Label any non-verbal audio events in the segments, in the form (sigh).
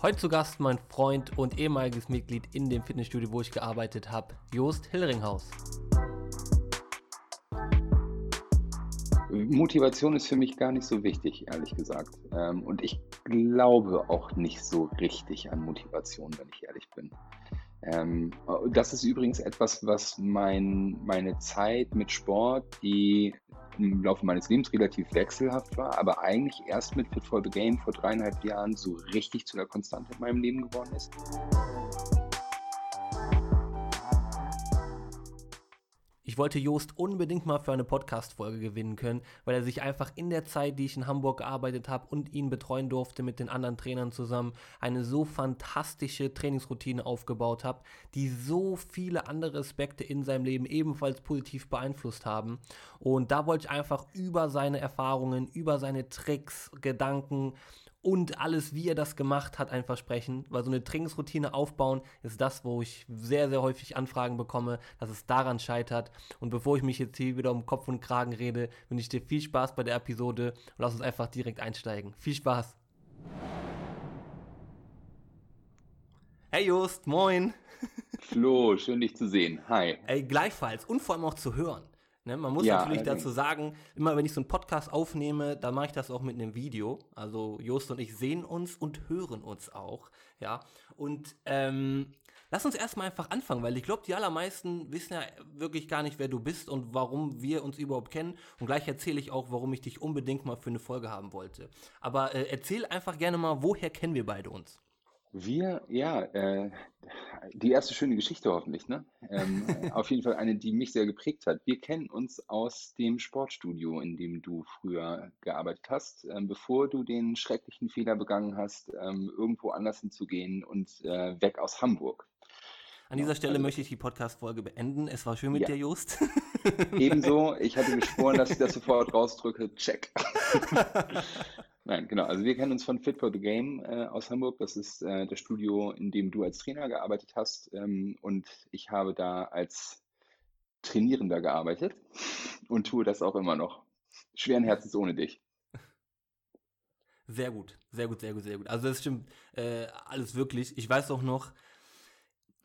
Heute zu Gast mein Freund und ehemaliges Mitglied in dem Fitnessstudio, wo ich gearbeitet habe, Jost Hillringhaus. Motivation ist für mich gar nicht so wichtig, ehrlich gesagt. Ähm, und ich glaube auch nicht so richtig an Motivation, wenn ich ehrlich bin. Ähm, das ist übrigens etwas, was mein, meine Zeit mit Sport, die im Laufe meines Lebens relativ wechselhaft war, aber eigentlich erst mit Fit for the Game vor dreieinhalb Jahren so richtig zu der Konstante in meinem Leben geworden ist. Ich wollte Joost unbedingt mal für eine Podcast-Folge gewinnen können, weil er sich einfach in der Zeit, die ich in Hamburg gearbeitet habe und ihn betreuen durfte mit den anderen Trainern zusammen, eine so fantastische Trainingsroutine aufgebaut hat, die so viele andere Aspekte in seinem Leben ebenfalls positiv beeinflusst haben. Und da wollte ich einfach über seine Erfahrungen, über seine Tricks, Gedanken und alles, wie er das gemacht hat, einfach sprechen. Weil so eine Trainingsroutine aufbauen ist das, wo ich sehr, sehr häufig Anfragen bekomme, dass es daran scheitert. Und bevor ich mich jetzt hier wieder um Kopf und Kragen rede, wünsche ich dir viel Spaß bei der Episode und lass uns einfach direkt einsteigen. Viel Spaß! Hey Just, moin! Flo, schön dich zu sehen. Hi. Ey, gleichfalls und vor allem auch zu hören. Ne, man muss ja, natürlich dazu sagen, immer wenn ich so einen Podcast aufnehme, dann mache ich das auch mit einem Video. Also Jost und ich sehen uns und hören uns auch. Ja. Und ähm, lass uns erstmal einfach anfangen, weil ich glaube, die allermeisten wissen ja wirklich gar nicht, wer du bist und warum wir uns überhaupt kennen. Und gleich erzähle ich auch, warum ich dich unbedingt mal für eine Folge haben wollte. Aber äh, erzähl einfach gerne mal, woher kennen wir beide uns? Wir, ja, äh, die erste schöne Geschichte hoffentlich, ne? Ähm, (laughs) auf jeden Fall eine, die mich sehr geprägt hat. Wir kennen uns aus dem Sportstudio, in dem du früher gearbeitet hast, ähm, bevor du den schrecklichen Fehler begangen hast, ähm, irgendwo anders hinzugehen und äh, weg aus Hamburg. An dieser Stelle also, möchte ich die Podcast-Folge beenden. Es war schön mit ja. dir, Just. Ebenso. Ich hatte (laughs) geschworen, dass ich das sofort rausdrücke. Check. (laughs) Nein, genau. Also wir kennen uns von Fit for the Game äh, aus Hamburg. Das ist äh, das Studio, in dem du als Trainer gearbeitet hast. Ähm, und ich habe da als Trainierender gearbeitet (laughs) und tue das auch immer noch. Schweren Herzens ohne dich. Sehr gut, sehr gut, sehr gut, sehr gut. Also das stimmt äh, alles wirklich. Ich weiß auch noch,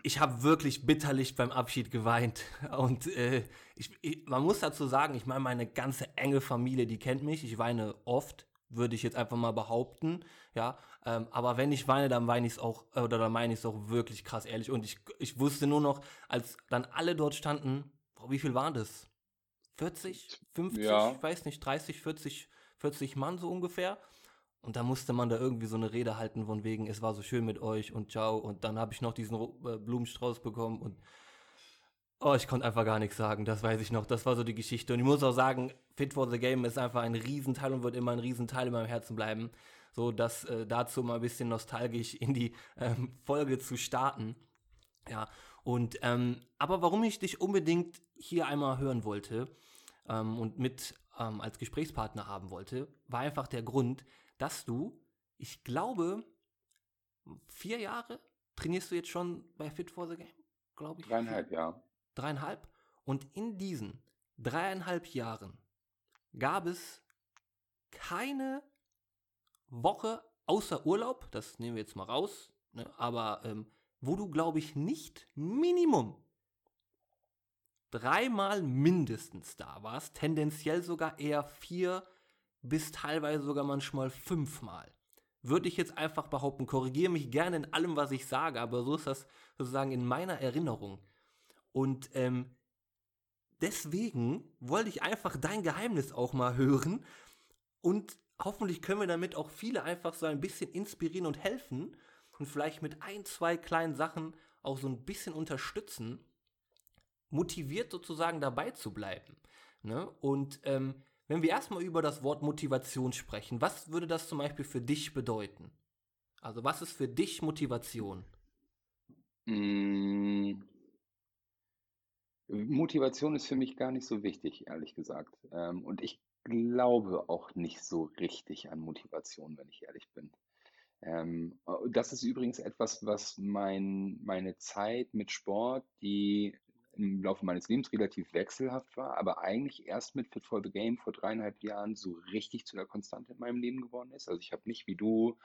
ich habe wirklich bitterlich beim Abschied geweint. (laughs) Und äh, ich, ich, man muss dazu sagen, ich meine, meine ganze enge Familie, die kennt mich. Ich weine oft würde ich jetzt einfach mal behaupten, ja. Ähm, aber wenn ich weine, dann weine ich es auch, äh, oder dann meine ich es auch wirklich krass ehrlich. Und ich, ich wusste nur noch, als dann alle dort standen, boah, wie viel waren das? 40, 50, ja. ich weiß nicht, 30, 40, 40 Mann so ungefähr. Und da musste man da irgendwie so eine Rede halten von wegen, es war so schön mit euch und ciao. Und dann habe ich noch diesen äh, Blumenstrauß bekommen und Oh, ich konnte einfach gar nichts sagen, das weiß ich noch. Das war so die Geschichte. Und ich muss auch sagen, Fit for the Game ist einfach ein Riesenteil und wird immer ein Riesenteil in meinem Herzen bleiben. So, dass äh, dazu mal ein bisschen nostalgisch in die ähm, Folge zu starten. Ja, und ähm, aber warum ich dich unbedingt hier einmal hören wollte ähm, und mit ähm, als Gesprächspartner haben wollte, war einfach der Grund, dass du, ich glaube, vier Jahre trainierst du jetzt schon bei Fit for the Game, glaube ich. Dreieinhalb, ja dreieinhalb. Und in diesen dreieinhalb Jahren gab es keine Woche außer Urlaub, das nehmen wir jetzt mal raus, ne, aber ähm, wo du, glaube ich, nicht Minimum dreimal mindestens da warst, tendenziell sogar eher vier bis teilweise sogar manchmal fünfmal. Würde ich jetzt einfach behaupten, korrigiere mich gerne in allem, was ich sage, aber so ist das sozusagen in meiner Erinnerung. Und ähm, deswegen wollte ich einfach dein Geheimnis auch mal hören. Und hoffentlich können wir damit auch viele einfach so ein bisschen inspirieren und helfen. Und vielleicht mit ein, zwei kleinen Sachen auch so ein bisschen unterstützen, motiviert sozusagen dabei zu bleiben. Ne? Und ähm, wenn wir erstmal über das Wort Motivation sprechen, was würde das zum Beispiel für dich bedeuten? Also was ist für dich Motivation? Mm, Motivation ist für mich gar nicht so wichtig, ehrlich gesagt. Ähm, und ich glaube auch nicht so richtig an Motivation, wenn ich ehrlich bin. Ähm, das ist übrigens etwas, was mein, meine Zeit mit Sport, die im Laufe meines Lebens relativ wechselhaft war, aber eigentlich erst mit Fit for the Game vor dreieinhalb Jahren so richtig zu der Konstante in meinem Leben geworden ist. Also ich habe nicht wie du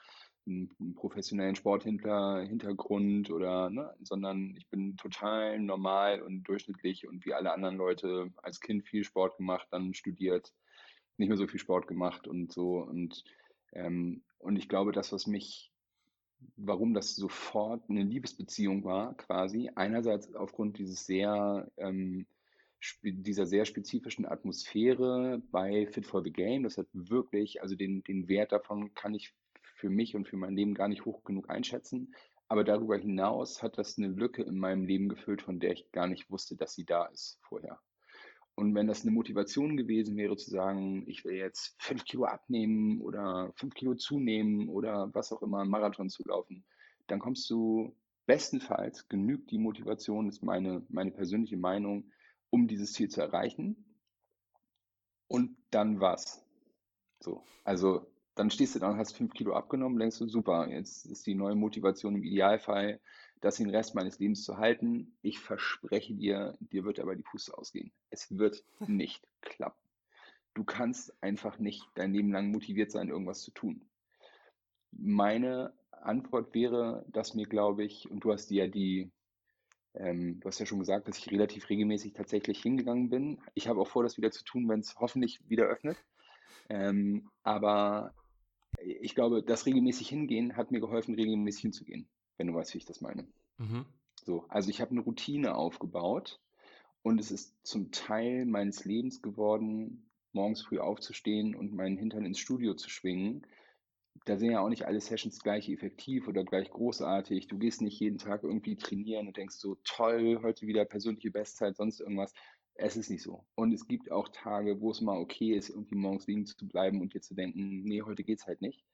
einen, einen professionellen Sporthintergrund oder, ne, sondern ich bin total normal und durchschnittlich und wie alle anderen Leute als Kind viel Sport gemacht, dann studiert, nicht mehr so viel Sport gemacht und so und ähm, und ich glaube, das, was mich warum das sofort eine Liebesbeziehung war, quasi. Einerseits aufgrund dieses sehr, ähm, dieser sehr spezifischen Atmosphäre bei Fit for the Game. Das hat wirklich, also den, den Wert davon kann ich für mich und für mein Leben gar nicht hoch genug einschätzen. Aber darüber hinaus hat das eine Lücke in meinem Leben gefüllt, von der ich gar nicht wusste, dass sie da ist vorher. Und wenn das eine Motivation gewesen wäre, zu sagen, ich will jetzt fünf Kilo abnehmen oder fünf Kilo zunehmen oder was auch immer, einen Marathon zu laufen, dann kommst du bestenfalls, genügt die Motivation, ist meine, meine persönliche Meinung, um dieses Ziel zu erreichen. Und dann was? So, also dann stehst du da und hast fünf Kilo abgenommen, denkst du, super, jetzt ist die neue Motivation im Idealfall, das den Rest meines Lebens zu halten. Ich verspreche dir, dir wird aber die Puste ausgehen. Es wird (laughs) nicht klappen. Du kannst einfach nicht dein Leben lang motiviert sein, irgendwas zu tun. Meine Antwort wäre, dass mir, glaube ich, und du hast ja die, ähm, du hast ja schon gesagt, dass ich relativ regelmäßig tatsächlich hingegangen bin. Ich habe auch vor, das wieder zu tun, wenn es hoffentlich wieder öffnet. Ähm, aber ich glaube, das regelmäßig hingehen hat mir geholfen, regelmäßig hinzugehen wenn du weißt, wie ich das meine. Mhm. So, also ich habe eine Routine aufgebaut und es ist zum Teil meines Lebens geworden, morgens früh aufzustehen und meinen Hintern ins Studio zu schwingen. Da sind ja auch nicht alle Sessions gleich effektiv oder gleich großartig. Du gehst nicht jeden Tag irgendwie trainieren und denkst so, toll, heute wieder persönliche Bestzeit, sonst irgendwas. Es ist nicht so. Und es gibt auch Tage, wo es mal okay ist, irgendwie morgens liegen zu bleiben und dir zu denken, nee, heute geht's halt nicht.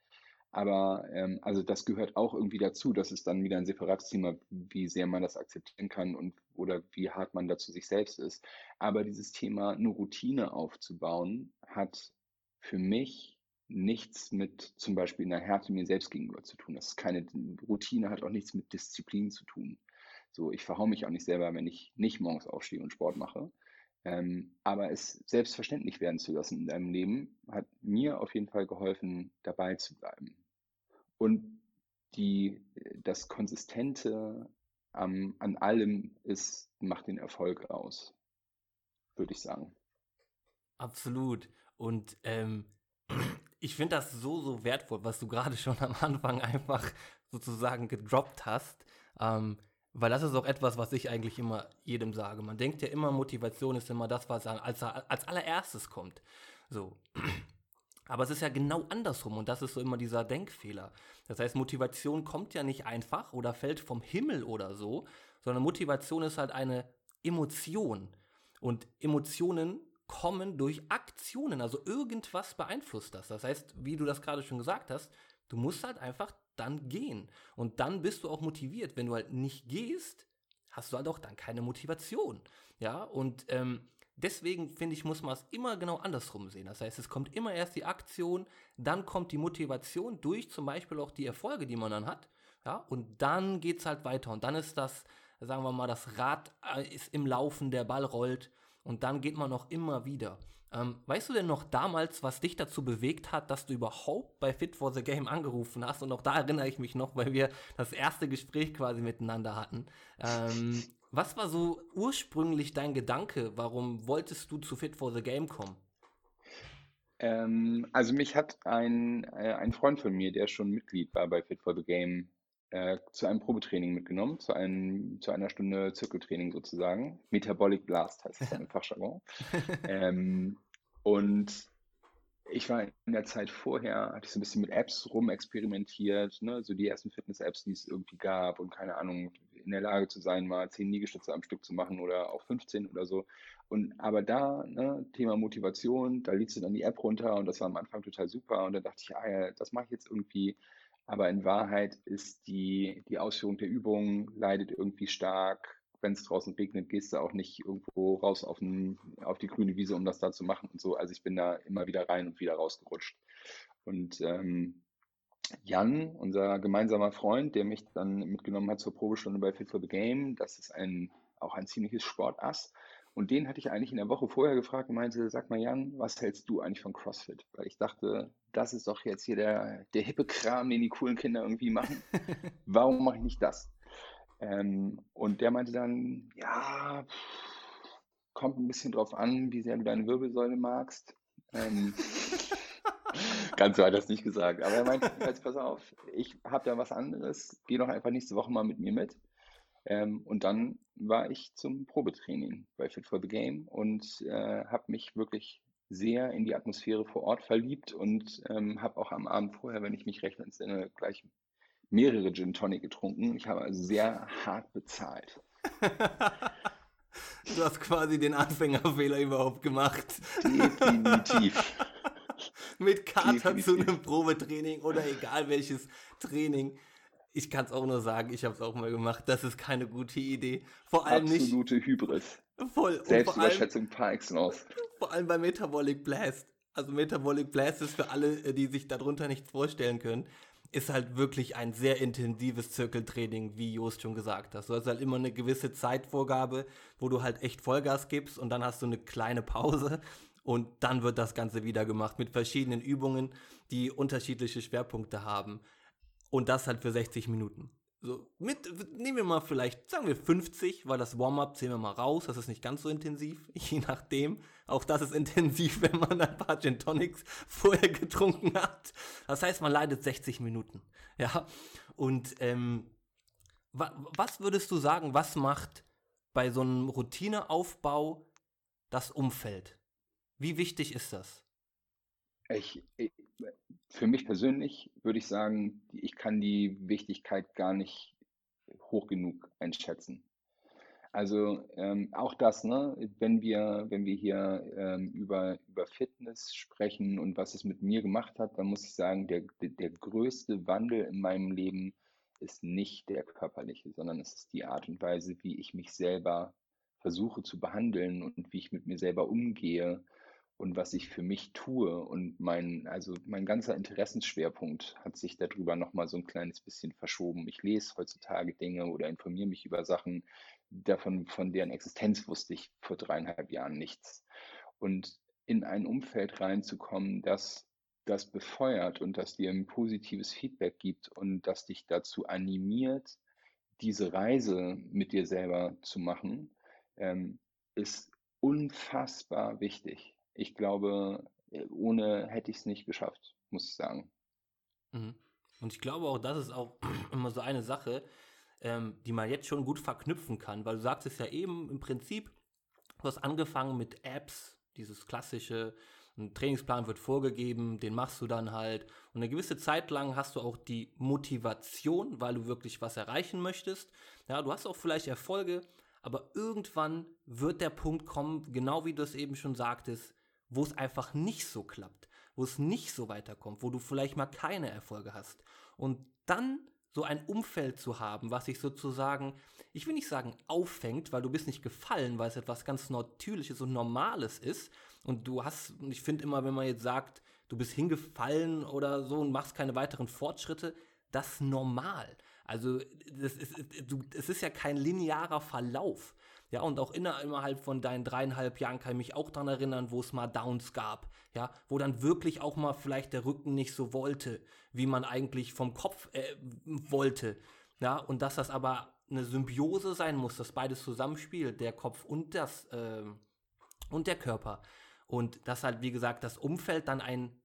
Aber ähm, also das gehört auch irgendwie dazu. Das ist dann wieder ein separates Thema, wie sehr man das akzeptieren kann und oder wie hart man dazu sich selbst ist. Aber dieses Thema, eine Routine aufzubauen, hat für mich nichts mit zum Beispiel einer Härte mir selbst gegenüber zu tun. Das ist keine Routine, hat auch nichts mit Disziplin zu tun. So, ich verhaue mich auch nicht selber, wenn ich nicht morgens aufstehe und Sport mache. Ähm, aber es selbstverständlich werden zu lassen in deinem Leben, hat mir auf jeden Fall geholfen, dabei zu bleiben. Und die, das Konsistente ähm, an allem ist, macht den Erfolg aus, würde ich sagen. Absolut. Und ähm, (clears throat) ich finde das so, so wertvoll, was du gerade (laughs) schon am Anfang einfach sozusagen gedroppt hast. Ähm, weil das ist auch etwas, was ich eigentlich immer jedem sage. Man denkt ja immer, Motivation ist immer das, was als, als allererstes kommt. So. Aber es ist ja genau andersrum und das ist so immer dieser Denkfehler. Das heißt, Motivation kommt ja nicht einfach oder fällt vom Himmel oder so, sondern Motivation ist halt eine Emotion. Und Emotionen kommen durch Aktionen, also irgendwas beeinflusst das. Das heißt, wie du das gerade schon gesagt hast, du musst halt einfach dann gehen. Und dann bist du auch motiviert. Wenn du halt nicht gehst, hast du halt auch dann keine Motivation. Ja, und ähm, Deswegen finde ich, muss man es immer genau andersrum sehen. Das heißt, es kommt immer erst die Aktion, dann kommt die Motivation durch zum Beispiel auch die Erfolge, die man dann hat. Ja, und dann geht es halt weiter. Und dann ist das, sagen wir mal, das Rad äh, ist im Laufen, der Ball rollt. Und dann geht man noch immer wieder. Ähm, weißt du denn noch damals, was dich dazu bewegt hat, dass du überhaupt bei Fit for the Game angerufen hast? Und auch da erinnere ich mich noch, weil wir das erste Gespräch quasi miteinander hatten. Ähm, was war so ursprünglich dein Gedanke? Warum wolltest du zu Fit for the Game kommen? Ähm, also mich hat ein, äh, ein Freund von mir, der schon Mitglied war bei Fit for the Game, äh, zu einem Probetraining mitgenommen, zu, einem, zu einer Stunde Zirkeltraining sozusagen. Metabolic Blast heißt es im Fachjargon. (laughs) ähm, und ich war in der Zeit vorher, hatte ich so ein bisschen mit Apps rumexperimentiert, ne? so die ersten Fitness-Apps, die es irgendwie gab und keine Ahnung, in der Lage zu sein, mal zehn Liegestütze am Stück zu machen oder auch 15 oder so. Und aber da, ne, Thema Motivation, da liest du dann die App runter und das war am Anfang total super und da dachte ich, ah ja, das mache ich jetzt irgendwie. Aber in Wahrheit ist die, die Ausführung der Übung leidet irgendwie stark wenn es draußen regnet, gehst du auch nicht irgendwo raus auf, ein, auf die grüne Wiese, um das da zu machen und so. Also ich bin da immer wieder rein und wieder rausgerutscht. Und ähm, Jan, unser gemeinsamer Freund, der mich dann mitgenommen hat zur Probestunde bei Fit for the Game, das ist ein auch ein ziemliches Sportass. Und den hatte ich eigentlich in der Woche vorher gefragt und meinte, sag mal Jan, was hältst du eigentlich von CrossFit? Weil ich dachte, das ist doch jetzt hier der, der hippe Kram, den die coolen Kinder irgendwie machen. (laughs) Warum mache ich nicht das? Ähm, und der meinte dann, ja, kommt ein bisschen drauf an, wie sehr du deine Wirbelsäule magst. Ähm, (laughs) (laughs) ganz so hat er es nicht gesagt. Aber er meinte, jetzt pass auf, ich habe da was anderes, geh doch einfach nächste Woche mal mit mir mit. Ähm, und dann war ich zum Probetraining bei Fit for the Game und äh, habe mich wirklich sehr in die Atmosphäre vor Ort verliebt und ähm, habe auch am Abend vorher, wenn ich mich recht entsinne, gleich mehrere Gin Tonic getrunken. Ich habe also sehr hart bezahlt. (laughs) du hast quasi den Anfängerfehler überhaupt gemacht. Definitiv. (laughs) Mit Kater zu einem Probetraining oder egal welches Training ich kann es auch nur sagen, ich habe es auch mal gemacht. Das ist keine gute Idee. Vor allem Absolute nicht. Hybris. Voll. Selbstüberschätzung par excellence. Vor allem bei Metabolic Blast. Also Metabolic Blast ist für alle, äh, die sich darunter nichts vorstellen können, ist halt wirklich ein sehr intensives Zirkeltraining, wie Jost schon gesagt hat. Du hast halt immer eine gewisse Zeitvorgabe, wo du halt echt Vollgas gibst und dann hast du eine kleine Pause und dann wird das Ganze wieder gemacht mit verschiedenen Übungen, die unterschiedliche Schwerpunkte haben. Und das halt für 60 Minuten. So, mit, nehmen wir mal vielleicht, sagen wir 50, weil das Warm-up zählen wir mal raus, das ist nicht ganz so intensiv, (laughs) je nachdem. Auch das ist intensiv, (laughs) wenn man ein paar Gin Tonics vorher getrunken hat. Das heißt, man leidet 60 Minuten. (laughs) Ja, und ähm, wa was würdest du sagen, was macht bei so einem Routineaufbau das Umfeld? Wie wichtig ist das? Ich, ich, für mich persönlich würde ich sagen, ich kann die Wichtigkeit gar nicht hoch genug einschätzen. Also ähm, auch das, ne, wenn wir, wenn wir hier ähm, über, über Fitness sprechen und was es mit mir gemacht hat, dann muss ich sagen, der, der größte Wandel in meinem Leben ist nicht der körperliche, sondern es ist die Art und Weise, wie ich mich selber versuche zu behandeln und wie ich mit mir selber umgehe und was ich für mich tue. Und mein, also mein ganzer Interessensschwerpunkt hat sich darüber nochmal so ein kleines bisschen verschoben. Ich lese heutzutage Dinge oder informiere mich über Sachen, davon, von deren Existenz wusste ich vor dreieinhalb Jahren nichts. Und in ein Umfeld reinzukommen, das das befeuert und das dir ein positives Feedback gibt und das dich dazu animiert, diese Reise mit dir selber zu machen, ähm, ist unfassbar wichtig ich glaube, äh, ohne hätte ich es nicht geschafft, muss ich sagen. Mhm. Und ich glaube auch, das ist auch (clears throat) immer so eine Sache, ähm, die man jetzt schon gut verknüpfen kann, weil du sagst es ja eben im Prinzip, du hast angefangen mit Apps, dieses klassische, ein Trainingsplan wird vorgegeben, den machst du dann halt. Und eine gewisse Zeit lang hast du auch die Motivation, weil du wirklich was erreichen möchtest. Ja, du hast auch vielleicht Erfolge, aber irgendwann wird der Punkt kommen, genau wie du es eben schon sagtest, wo es einfach nicht so klappt, wo es nicht so weiterkommt, wo du vielleicht mal keine Erfolge hast. Und dann so ein Umfeld zu haben, was sich sozusagen, ich will nicht sagen auffängt, weil du bist nicht gefallen, weil es etwas ganz Natürliches und Normales ist. Und du hast, ich finde immer, wenn man jetzt sagt, du bist hingefallen oder so und machst keine weiteren Fortschritte, das normal. Also es ist ja kein linearer Verlauf. Ja, und auch innerhalb von deinen dreieinhalb Jahren kann ich mich auch daran erinnern, wo es mal Downs gab. Ja, wo dann wirklich auch mal vielleicht der Rücken nicht so wollte, wie man eigentlich vom Kopf äh, wollte. Ja, und dass das aber eine Symbiose sein muss, dass beides zusammenspielt, der Kopf und das äh, und der Körper. Und dass halt, wie gesagt, das Umfeld dann ein,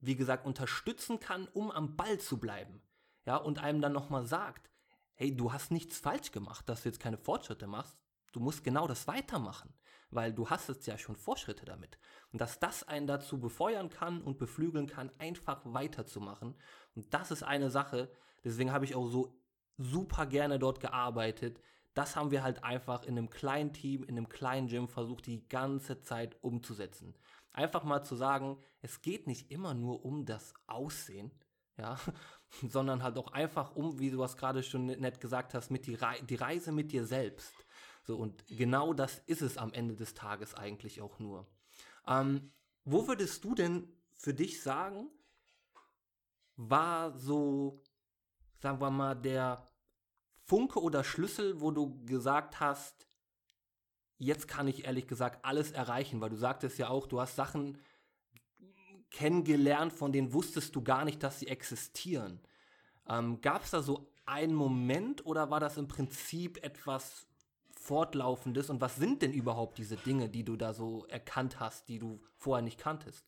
wie gesagt, unterstützen kann, um am Ball zu bleiben. Ja, und einem dann nochmal sagt, hey, du hast nichts falsch gemacht, dass du jetzt keine Fortschritte machst. Du musst genau das weitermachen, weil du hast jetzt ja schon Fortschritte damit. Und dass das einen dazu befeuern kann und beflügeln kann, einfach weiterzumachen. Und das ist eine Sache, deswegen habe ich auch so super gerne dort gearbeitet. Das haben wir halt einfach in einem kleinen Team, in einem kleinen Gym versucht, die ganze Zeit umzusetzen. Einfach mal zu sagen, es geht nicht immer nur um das Aussehen, ja, (laughs) sondern halt auch einfach um, wie du es gerade schon nett gesagt hast, mit die, Re die Reise mit dir selbst. So, und genau das ist es am Ende des Tages eigentlich auch nur. Ähm, wo würdest du denn für dich sagen, war so, sagen wir mal, der Funke oder Schlüssel, wo du gesagt hast, jetzt kann ich ehrlich gesagt alles erreichen, weil du sagtest ja auch, du hast Sachen kennengelernt, von denen wusstest du gar nicht, dass sie existieren. Ähm, Gab es da so einen Moment oder war das im Prinzip etwas Fortlaufendes? Und was sind denn überhaupt diese Dinge, die du da so erkannt hast, die du vorher nicht kanntest?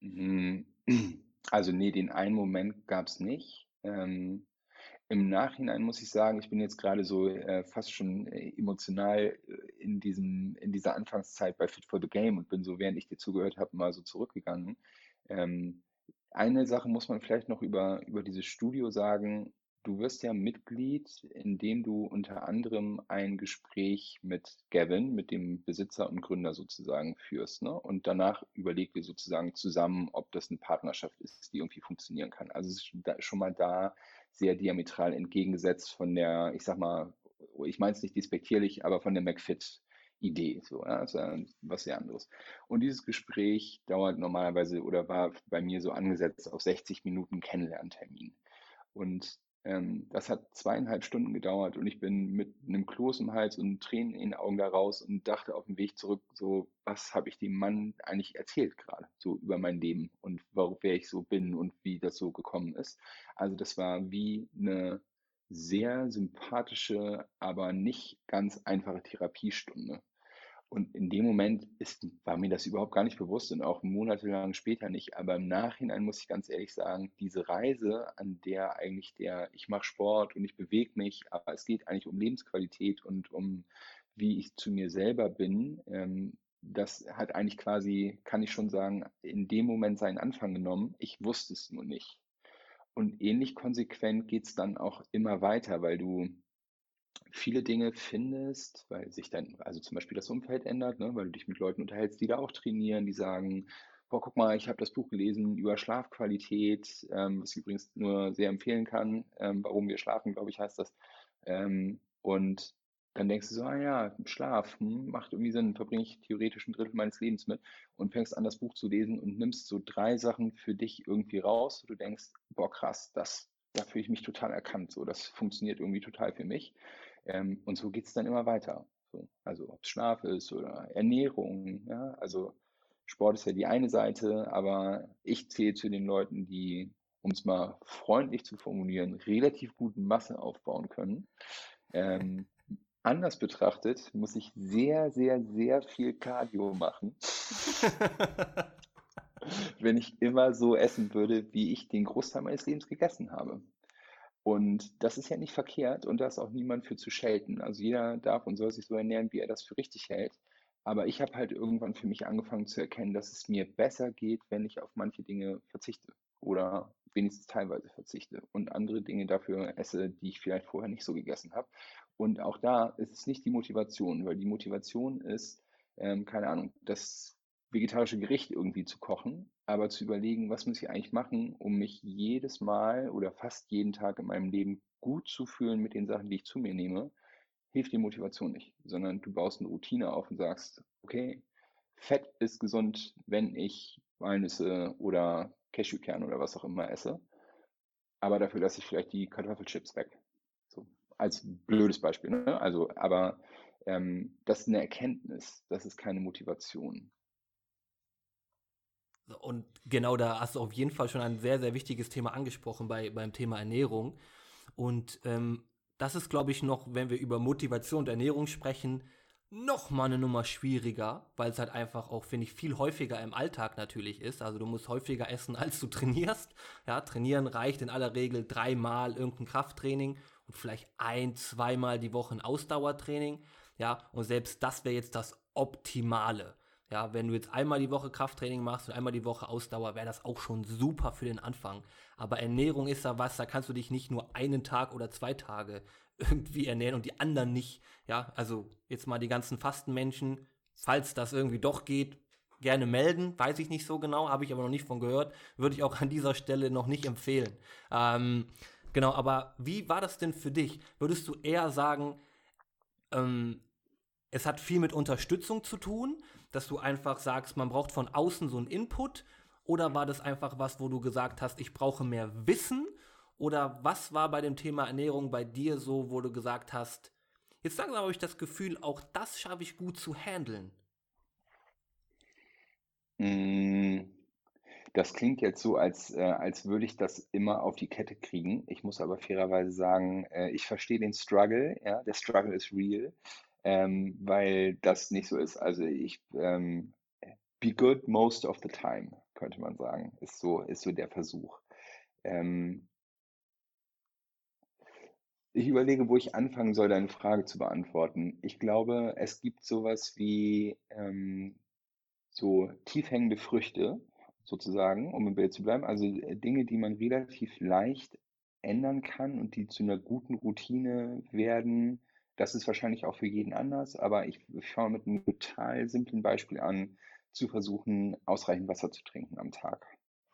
Mm, (clears throat) also nee, den einen Moment gab es nicht. Ähm, Im Nachhinein muss ich sagen, ich bin jetzt gerade so äh, fast schon äh, emotional äh, in diesem, in dieser Anfangszeit bei Fit for the Game und bin so, während ich dir zugehört habe, mal so zurückgegangen. Ähm, eine Sache muss man vielleicht noch über, über dieses Studio sagen. Du wirst ja Mitglied, indem du unter anderem ein Gespräch mit Gavin, mit dem Besitzer und Gründer sozusagen führst. Ne? Und danach überlegt ihr sozusagen zusammen, ob das eine Partnerschaft ist, die irgendwie funktionieren kann. Also es ist schon mal da sehr diametral entgegengesetzt von der, ich sag mal, ich meine es nicht despektierlich, aber von der McFit Idee, so, ja, das ist ja was sehr anderes. Und dieses Gespräch dauert normalerweise oder war bei mir so angesetzt auf 60 Minuten Kennenlerntermin. Und ähm, das hat zweieinhalb Stunden gedauert und ich bin mit einem Kloß im Hals und Tränen in den Augen da raus und dachte auf dem Weg zurück, so, was habe ich dem Mann eigentlich erzählt gerade, so über mein Leben und warum, wer ich so bin und wie das so gekommen ist. Also das war wie eine sehr sympathische, aber nicht ganz einfache Therapiestunde. Und in dem Moment ist, war mir das überhaupt gar nicht bewusst und auch monatelang später nicht. Aber im Nachhinein muss ich ganz ehrlich sagen, diese Reise, an der eigentlich der, ich mache Sport und ich bewege mich, aber es geht eigentlich um Lebensqualität und um, wie ich zu mir selber bin, ähm, das hat eigentlich quasi, kann ich schon sagen, in dem Moment seinen Anfang genommen. Ich wusste es nur nicht. Und ähnlich konsequent geht es dann auch immer weiter, weil du viele Dinge findest, weil sich dann, also zum Beispiel das Umfeld ändert, ne, weil du dich mit Leuten unterhältst, die da auch trainieren, die sagen, boah, guck mal, ich habe das Buch gelesen über Schlafqualität, ähm, was ich übrigens nur sehr empfehlen kann, ähm, warum wir schlafen, glaube ich, heißt das. Ähm, und dann denkst du so, ah ja, Schlaf hm, macht irgendwie Sinn, verbringe ich theoretisch ein Drittel meines Lebens mit und fängst an, das Buch zu lesen und nimmst so drei Sachen für dich irgendwie raus, du denkst, boah, krass, das, da fühle ich mich total erkannt, so, das funktioniert irgendwie total für mich. Ähm, und so geht es dann immer weiter. So, also ob es Schlaf ist oder Ernährung. Ja? Also Sport ist ja die eine Seite, aber ich zähle zu den Leuten, die, um es mal freundlich zu formulieren, relativ gut Masse aufbauen können. Ähm, anders betrachtet muss ich sehr, sehr, sehr viel Cardio machen. (laughs) wenn ich immer so essen würde, wie ich den Großteil meines Lebens gegessen habe. Und das ist ja nicht verkehrt und da ist auch niemand für zu schelten. Also jeder darf und soll sich so ernähren, wie er das für richtig hält. Aber ich habe halt irgendwann für mich angefangen zu erkennen, dass es mir besser geht, wenn ich auf manche Dinge verzichte oder wenigstens teilweise verzichte und andere Dinge dafür esse, die ich vielleicht vorher nicht so gegessen habe. Und auch da ist es nicht die Motivation, weil die Motivation ist, ähm, keine Ahnung, das vegetarische Gericht irgendwie zu kochen, aber zu überlegen, was muss ich eigentlich machen, um mich jedes Mal oder fast jeden Tag in meinem Leben gut zu fühlen mit den Sachen, die ich zu mir nehme, hilft die Motivation nicht, sondern du baust eine Routine auf und sagst, okay, Fett ist gesund, wenn ich Walnüsse oder Cashewkerne oder was auch immer esse, aber dafür lasse ich vielleicht die Kartoffelchips weg. So, als blödes Beispiel. Ne? Also, aber ähm, das ist eine Erkenntnis, das ist keine Motivation. Und genau da hast du auf jeden Fall schon ein sehr, sehr wichtiges Thema angesprochen bei, beim Thema Ernährung. Und ähm, das ist, glaube ich, noch, wenn wir über Motivation und Ernährung sprechen, noch mal eine Nummer schwieriger, weil es halt einfach auch, finde ich, viel häufiger im Alltag natürlich ist. Also du musst häufiger essen, als du trainierst. Ja, trainieren reicht in aller Regel dreimal irgendein Krafttraining und vielleicht ein, zweimal die Woche ein Ausdauertraining. Ja, und selbst das wäre jetzt das Optimale. Ja, wenn du jetzt einmal die Woche Krafttraining machst und einmal die Woche Ausdauer, wäre das auch schon super für den Anfang. Aber Ernährung ist da was, da kannst du dich nicht nur einen Tag oder zwei Tage (laughs) irgendwie ernähren und die anderen nicht. Ja, also jetzt mal die ganzen Fastenmenschen, falls das irgendwie doch geht, gerne melden. Weiß ich nicht so genau, habe ich aber noch nicht von gehört. Würde ich auch an dieser Stelle noch nicht empfehlen. Ähm, genau, aber wie war das denn für dich? Würdest du eher sagen, ähm, es hat viel mit Unterstützung zu tun, dass du einfach sagst, man braucht von außen so einen Input? Oder war das einfach was, wo du gesagt hast, ich brauche mehr Wissen? Oder was war bei dem Thema Ernährung bei dir so, wo du gesagt hast, Jetzt langsam habe ich das Gefühl, auch das schaffe ich gut zu handeln. Mm, das klingt jetzt so, als, äh, als würde ich das immer auf die Kette kriegen. Ich muss aber fairerweise sagen, äh, ich verstehe den Struggle, ja, der Struggle ist real, ähm, weil das nicht so ist. Also ich ähm, be good most of the time, könnte man sagen, ist so, ist so der Versuch. Ähm, ich überlege, wo ich anfangen soll, deine Frage zu beantworten. Ich glaube, es gibt sowas wie ähm, so tief hängende Früchte, sozusagen, um im Bild zu bleiben. Also äh, Dinge, die man relativ leicht ändern kann und die zu einer guten Routine werden. Das ist wahrscheinlich auch für jeden anders, aber ich schaue mit einem total simplen Beispiel an, zu versuchen, ausreichend Wasser zu trinken am Tag.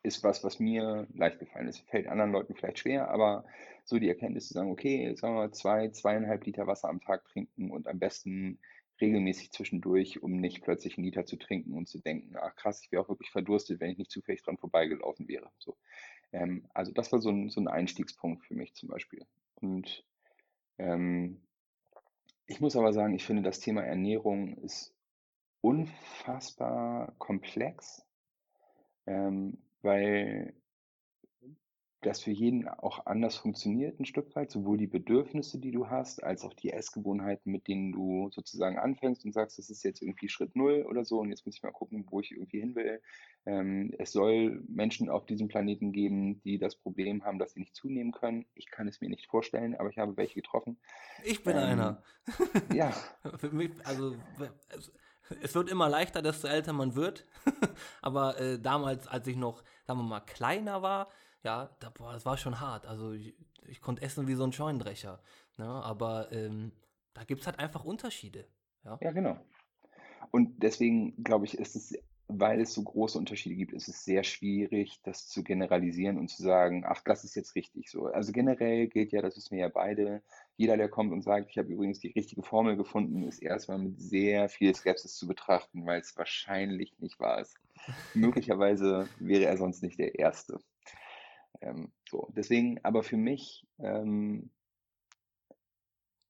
Ist was, was mir leicht gefallen ist. Fällt anderen Leuten vielleicht schwer, aber so die Erkenntnis zu sagen, okay, sagen wir mal zwei, zweieinhalb Liter Wasser am Tag trinken und am besten regelmäßig zwischendurch, um nicht plötzlich einen Liter zu trinken und zu denken, ach krass, ich wäre auch wirklich verdurstet, wenn ich nicht zufällig dran vorbeigelaufen wäre. So. Ähm, also das war so ein, so ein Einstiegspunkt für mich zum Beispiel. Und ähm, ich muss aber sagen, ich finde, das Thema Ernährung ist unfassbar komplex, ähm, weil das für jeden auch anders funktioniert ein Stück weit, sowohl die Bedürfnisse, die du hast, als auch die Essgewohnheiten, mit denen du sozusagen anfängst und sagst, das ist jetzt irgendwie Schritt null oder so und jetzt muss ich mal gucken, wo ich irgendwie hin will. Ähm, es soll Menschen auf diesem Planeten geben, die das Problem haben, dass sie nicht zunehmen können. Ich kann es mir nicht vorstellen, aber ich habe welche getroffen. Ich bin ähm, einer. (laughs) ja. (laughs) Für mich, also, es wird immer leichter, desto älter man wird. (laughs) aber äh, damals, als ich noch, sagen wir mal, kleiner war, ja, da, boah, das war schon hart. Also ich, ich konnte essen wie so ein Scheunendrecher. Ne? Aber ähm, da gibt es halt einfach Unterschiede. Ja, ja genau. Und deswegen glaube ich, ist es, weil es so große Unterschiede gibt, ist es sehr schwierig, das zu generalisieren und zu sagen, ach, das ist jetzt richtig so. Also generell gilt ja, das wissen wir ja beide, jeder, der kommt und sagt, ich habe übrigens die richtige Formel gefunden, ist erstmal mit sehr viel Skepsis zu betrachten, weil es wahrscheinlich nicht wahr ist. (laughs) Möglicherweise wäre er sonst nicht der Erste. Ähm, so, deswegen, aber für mich ähm,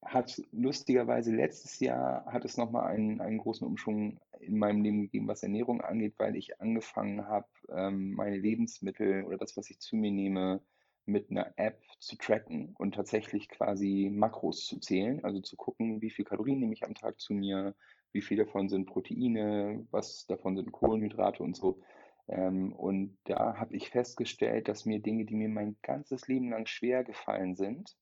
hat lustigerweise letztes Jahr hat es nochmal einen, einen großen Umschwung in meinem Leben gegeben, was Ernährung angeht, weil ich angefangen habe, ähm, meine Lebensmittel oder das, was ich zu mir nehme, mit einer App zu tracken und tatsächlich quasi Makros zu zählen, also zu gucken, wie viel Kalorien nehme ich am Tag zu mir, wie viel davon sind Proteine, was davon sind Kohlenhydrate und so. Ähm, und da habe ich festgestellt, dass mir Dinge, die mir mein ganzes Leben lang schwer gefallen sind,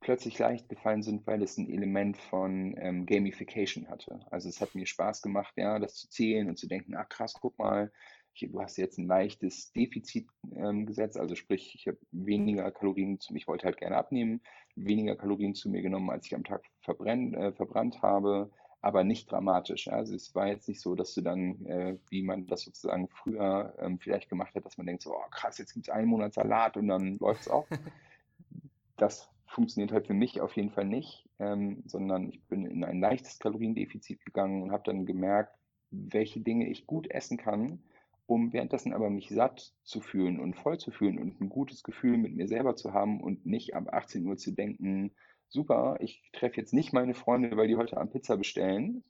plötzlich leicht gefallen sind, weil es ein Element von ähm, Gamification hatte. Also es hat mir Spaß gemacht, ja, das zu zählen und zu denken, ach krass, guck mal, hier, du hast jetzt ein leichtes Defizit ähm, gesetzt, also sprich, ich habe weniger Kalorien zu mir, ich wollte halt gerne abnehmen, weniger Kalorien zu mir genommen, als ich am Tag verbrenn, äh, verbrannt habe aber nicht dramatisch. Also es war jetzt nicht so, dass du dann, äh, wie man das sozusagen früher ähm, vielleicht gemacht hat, dass man denkt, so, oh, krass, jetzt gibt es einen Monat Salat und dann läuft es auch. (laughs) das funktioniert halt für mich auf jeden Fall nicht, ähm, sondern ich bin in ein leichtes Kaloriendefizit gegangen und habe dann gemerkt, welche Dinge ich gut essen kann, um währenddessen aber mich satt zu fühlen und voll zu fühlen und ein gutes Gefühl mit mir selber zu haben und nicht ab 18 Uhr zu denken, super, ich treffe jetzt nicht meine Freunde, weil die heute Abend Pizza bestellen.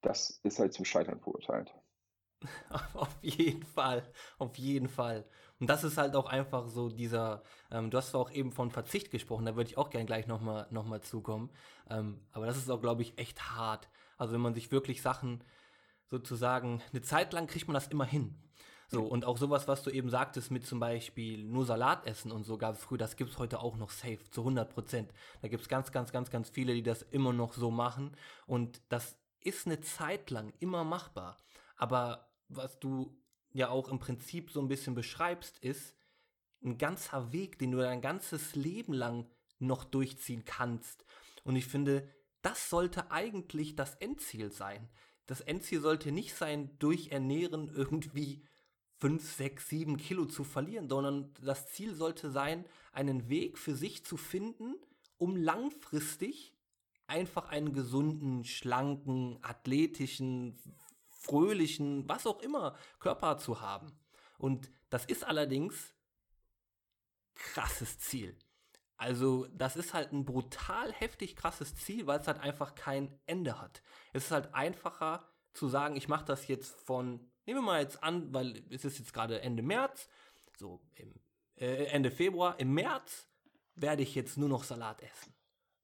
Das ist halt zum Scheitern verurteilt. (laughs) Auf jeden Fall, auf jeden Fall. Und das ist halt auch einfach so dieser, ähm, du hast auch eben von Verzicht gesprochen, da würde ich auch gerne gleich nochmal noch mal zukommen. Ähm, aber das ist auch, glaube ich, echt hart. Also wenn man sich wirklich Sachen sozusagen, eine Zeit lang kriegt man das immer hin. So, und auch sowas, was du eben sagtest, mit zum Beispiel nur Salat essen und so gab es früher, das gibt es heute auch noch safe, zu 100 Prozent. Da gibt es ganz, ganz, ganz, ganz viele, die das immer noch so machen. Und das ist eine Zeit lang immer machbar. Aber was du ja auch im Prinzip so ein bisschen beschreibst, ist ein ganzer Weg, den du dein ganzes Leben lang noch durchziehen kannst. Und ich finde, das sollte eigentlich das Endziel sein. Das Endziel sollte nicht sein, durch Ernähren (laughs) irgendwie 5, 6, 7 Kilo zu verlieren, sondern das Ziel sollte sein, einen Weg für sich zu finden, um langfristig einfach einen gesunden, schlanken, athletischen, fröhlichen, was auch immer Körper zu haben. Und das ist allerdings krasses Ziel. Also, das ist halt ein brutal heftig krasses Ziel, weil es halt einfach kein Ende hat. Es ist halt einfacher zu sagen, ich mache das jetzt von, nehmen wir mal jetzt an, weil es ist jetzt gerade Ende März, so im, äh, Ende Februar, im März werde ich jetzt nur noch Salat essen.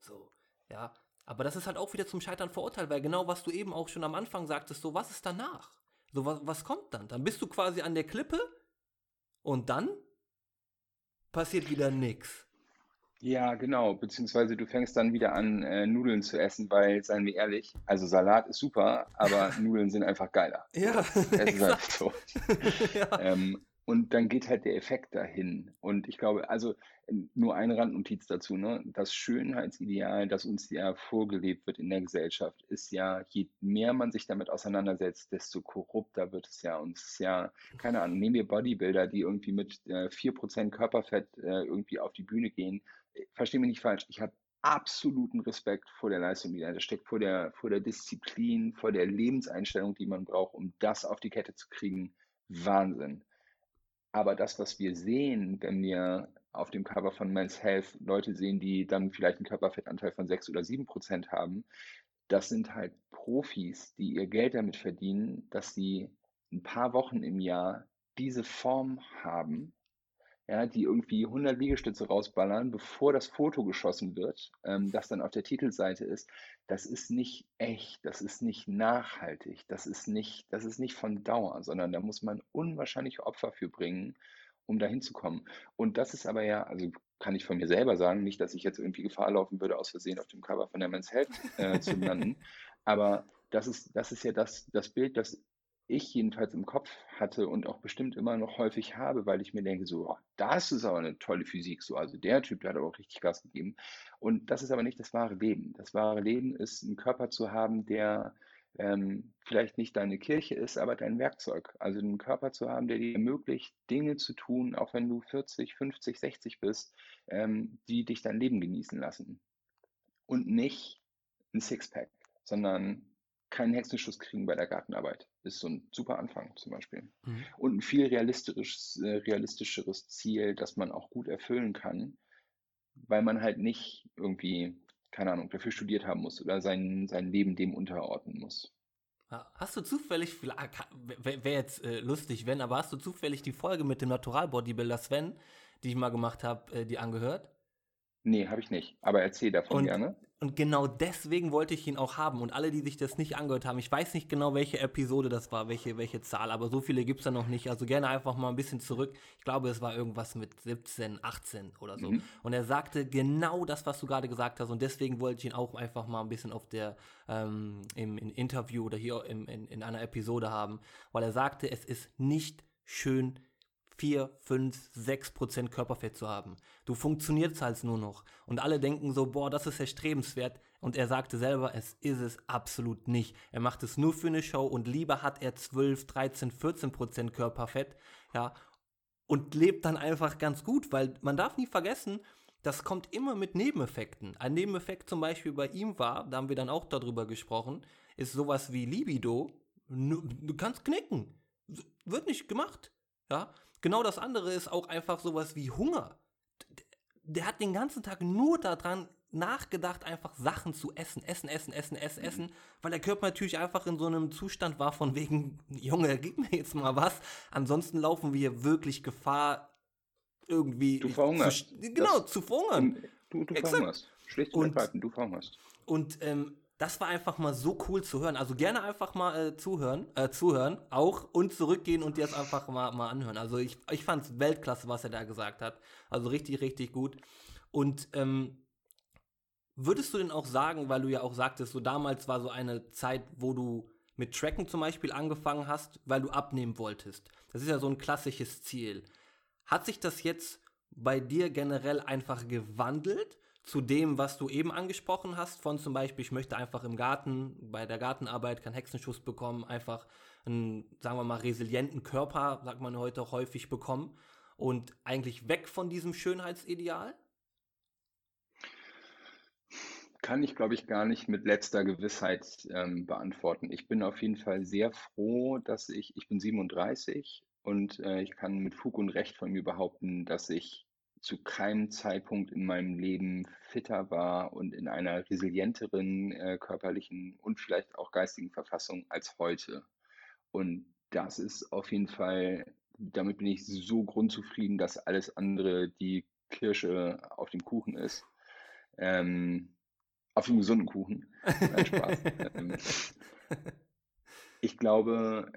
So, ja. Aber das ist halt auch wieder zum Scheitern verurteilt, weil genau was du eben auch schon am Anfang sagtest, so was ist danach? So, was, was kommt dann? Dann bist du quasi an der Klippe und dann passiert wieder nichts. Ja, genau. Beziehungsweise du fängst dann wieder an, äh, Nudeln zu essen, weil, seien wir ehrlich, also Salat ist super, aber (laughs) Nudeln sind einfach geiler. Ja, Es ist einfach so. (laughs) ja. Ähm, und dann geht halt der Effekt dahin. Und ich glaube, also nur eine Randnotiz dazu, ne? Das Schönheitsideal, das uns ja vorgelebt wird in der Gesellschaft, ist ja, je mehr man sich damit auseinandersetzt, desto korrupter wird es ja. Und es ist ja, keine Ahnung, nehmen wir Bodybuilder, die irgendwie mit äh, 4% Körperfett äh, irgendwie auf die Bühne gehen. Versteh mich nicht falsch, ich habe absoluten Respekt vor der Leistung, die dahinter steckt, vor der, vor der Disziplin, vor der Lebenseinstellung, die man braucht, um das auf die Kette zu kriegen. Wahnsinn. Aber das, was wir sehen, wenn wir auf dem Cover von Men's Health Leute sehen, die dann vielleicht einen Körperfettanteil von 6 oder 7 Prozent haben, das sind halt Profis, die ihr Geld damit verdienen, dass sie ein paar Wochen im Jahr diese Form haben, ja, die irgendwie 100 Liegestütze rausballern, bevor das Foto geschossen wird, ähm, das dann auf der Titelseite ist. Das ist nicht echt, das ist nicht nachhaltig, das ist nicht, das ist nicht von Dauer, sondern da muss man unwahrscheinliche Opfer für bringen, um da hinzukommen. Und das ist aber ja, also kann ich von mir selber sagen, nicht, dass ich jetzt irgendwie Gefahr laufen würde, aus Versehen auf dem Cover von der Men's Health äh, zu landen, (laughs) aber das ist, das ist ja das, das Bild, das ich jedenfalls im Kopf hatte und auch bestimmt immer noch häufig habe, weil ich mir denke, so, das ist aber eine tolle Physik, so, also der Typ, der hat aber auch richtig Gas gegeben. Und das ist aber nicht das wahre Leben. Das wahre Leben ist, einen Körper zu haben, der ähm, vielleicht nicht deine Kirche ist, aber dein Werkzeug. Also einen Körper zu haben, der dir ermöglicht, Dinge zu tun, auch wenn du 40, 50, 60 bist, ähm, die dich dein Leben genießen lassen. Und nicht ein Sixpack, sondern keinen Hexenschuss kriegen bei der Gartenarbeit. Ist so ein super Anfang zum Beispiel. Mhm. Und ein viel realistischeres, äh, realistischeres Ziel, das man auch gut erfüllen kann, weil man halt nicht irgendwie, keine Ahnung, dafür studiert haben muss oder sein, sein Leben dem unterordnen muss. Hast du zufällig, wäre jetzt äh, lustig, wenn, aber hast du zufällig die Folge mit dem Natural-Bodybuilder Sven, die ich mal gemacht habe, äh, die angehört? Nee, habe ich nicht. Aber erzähl davon Und, gerne. und genau deswegen wollte ich ihn auch haben. Und alle, die sich das nicht angehört haben, ich weiß nicht genau, welche Episode das war, welche, welche Zahl, aber so viele gibt es da noch nicht. Also gerne einfach mal ein bisschen zurück. Ich glaube, es war irgendwas mit 17, 18 oder so. Mhm. Und er sagte genau das, was du gerade gesagt hast. Und deswegen wollte ich ihn auch einfach mal ein bisschen auf der, ähm, im, im Interview oder hier im, in, in einer Episode haben. Weil er sagte, es ist nicht schön, 4, 5, 6 Prozent Körperfett zu haben. Du funktionierst halt nur noch. Und alle denken so, boah, das ist erstrebenswert. Und er sagte selber, es ist es absolut nicht. Er macht es nur für eine Show und lieber hat er 12, 13, 14 Prozent Körperfett, ja, und lebt dann einfach ganz gut, weil man darf nie vergessen, das kommt immer mit Nebeneffekten. Ein Nebeneffekt zum Beispiel bei ihm war, da haben wir dann auch darüber gesprochen, ist sowas wie Libido. Du kannst knicken. Wird nicht gemacht. Ja, genau das andere ist auch einfach sowas wie Hunger. Der hat den ganzen Tag nur daran nachgedacht, einfach Sachen zu essen, essen, essen, essen, essen, essen, weil der Körper natürlich einfach in so einem Zustand war von wegen, (laughs) Junge, gib mir jetzt mal was, ansonsten laufen wir wirklich Gefahr, irgendwie Du verhungerst. Zu, genau, Das- zu verhungern. Du, du verhungerst. Schlicht und Und- ergreifend, du verhungerst. Und ähm, das war einfach mal so cool zu hören. Also gerne einfach mal äh, zuhören, äh, zuhören, auch und zurückgehen und dir das einfach mal, mal anhören. Also ich, ich fand es Weltklasse, was er da gesagt hat. Also richtig, richtig gut. Und ähm, würdest du denn auch sagen, weil du ja auch sagtest, so damals war so eine Zeit, wo du mit Tracken zum Beispiel angefangen hast, weil du abnehmen wolltest. Das ist ja so ein klassisches Ziel. Hat sich das jetzt bei dir generell einfach gewandelt zu dem, was du eben angesprochen hast, von zum Beispiel, ich möchte einfach im Garten, bei der Gartenarbeit keinen Hexenschuss bekommen, einfach einen, sagen wir mal, resilienten Körper, sagt man heute auch häufig, bekommen und eigentlich weg von diesem Schönheitsideal? Kann ich, glaube ich, gar nicht mit letzter Gewissheit ähm, beantworten. Ich bin auf jeden Fall sehr froh, dass ich, ich bin 37 und äh, ich kann mit Fug und Recht von mir behaupten, dass ich zu keinem Zeitpunkt in meinem Leben fitter war und in einer resilienteren äh, körperlichen und vielleicht auch geistigen Verfassung als heute. Und das ist auf jeden Fall, damit bin ich so grundzufrieden, dass alles andere die Kirsche auf dem Kuchen ist. Ähm, auf dem gesunden Kuchen. Nein, Spaß. (laughs) ähm, ich glaube,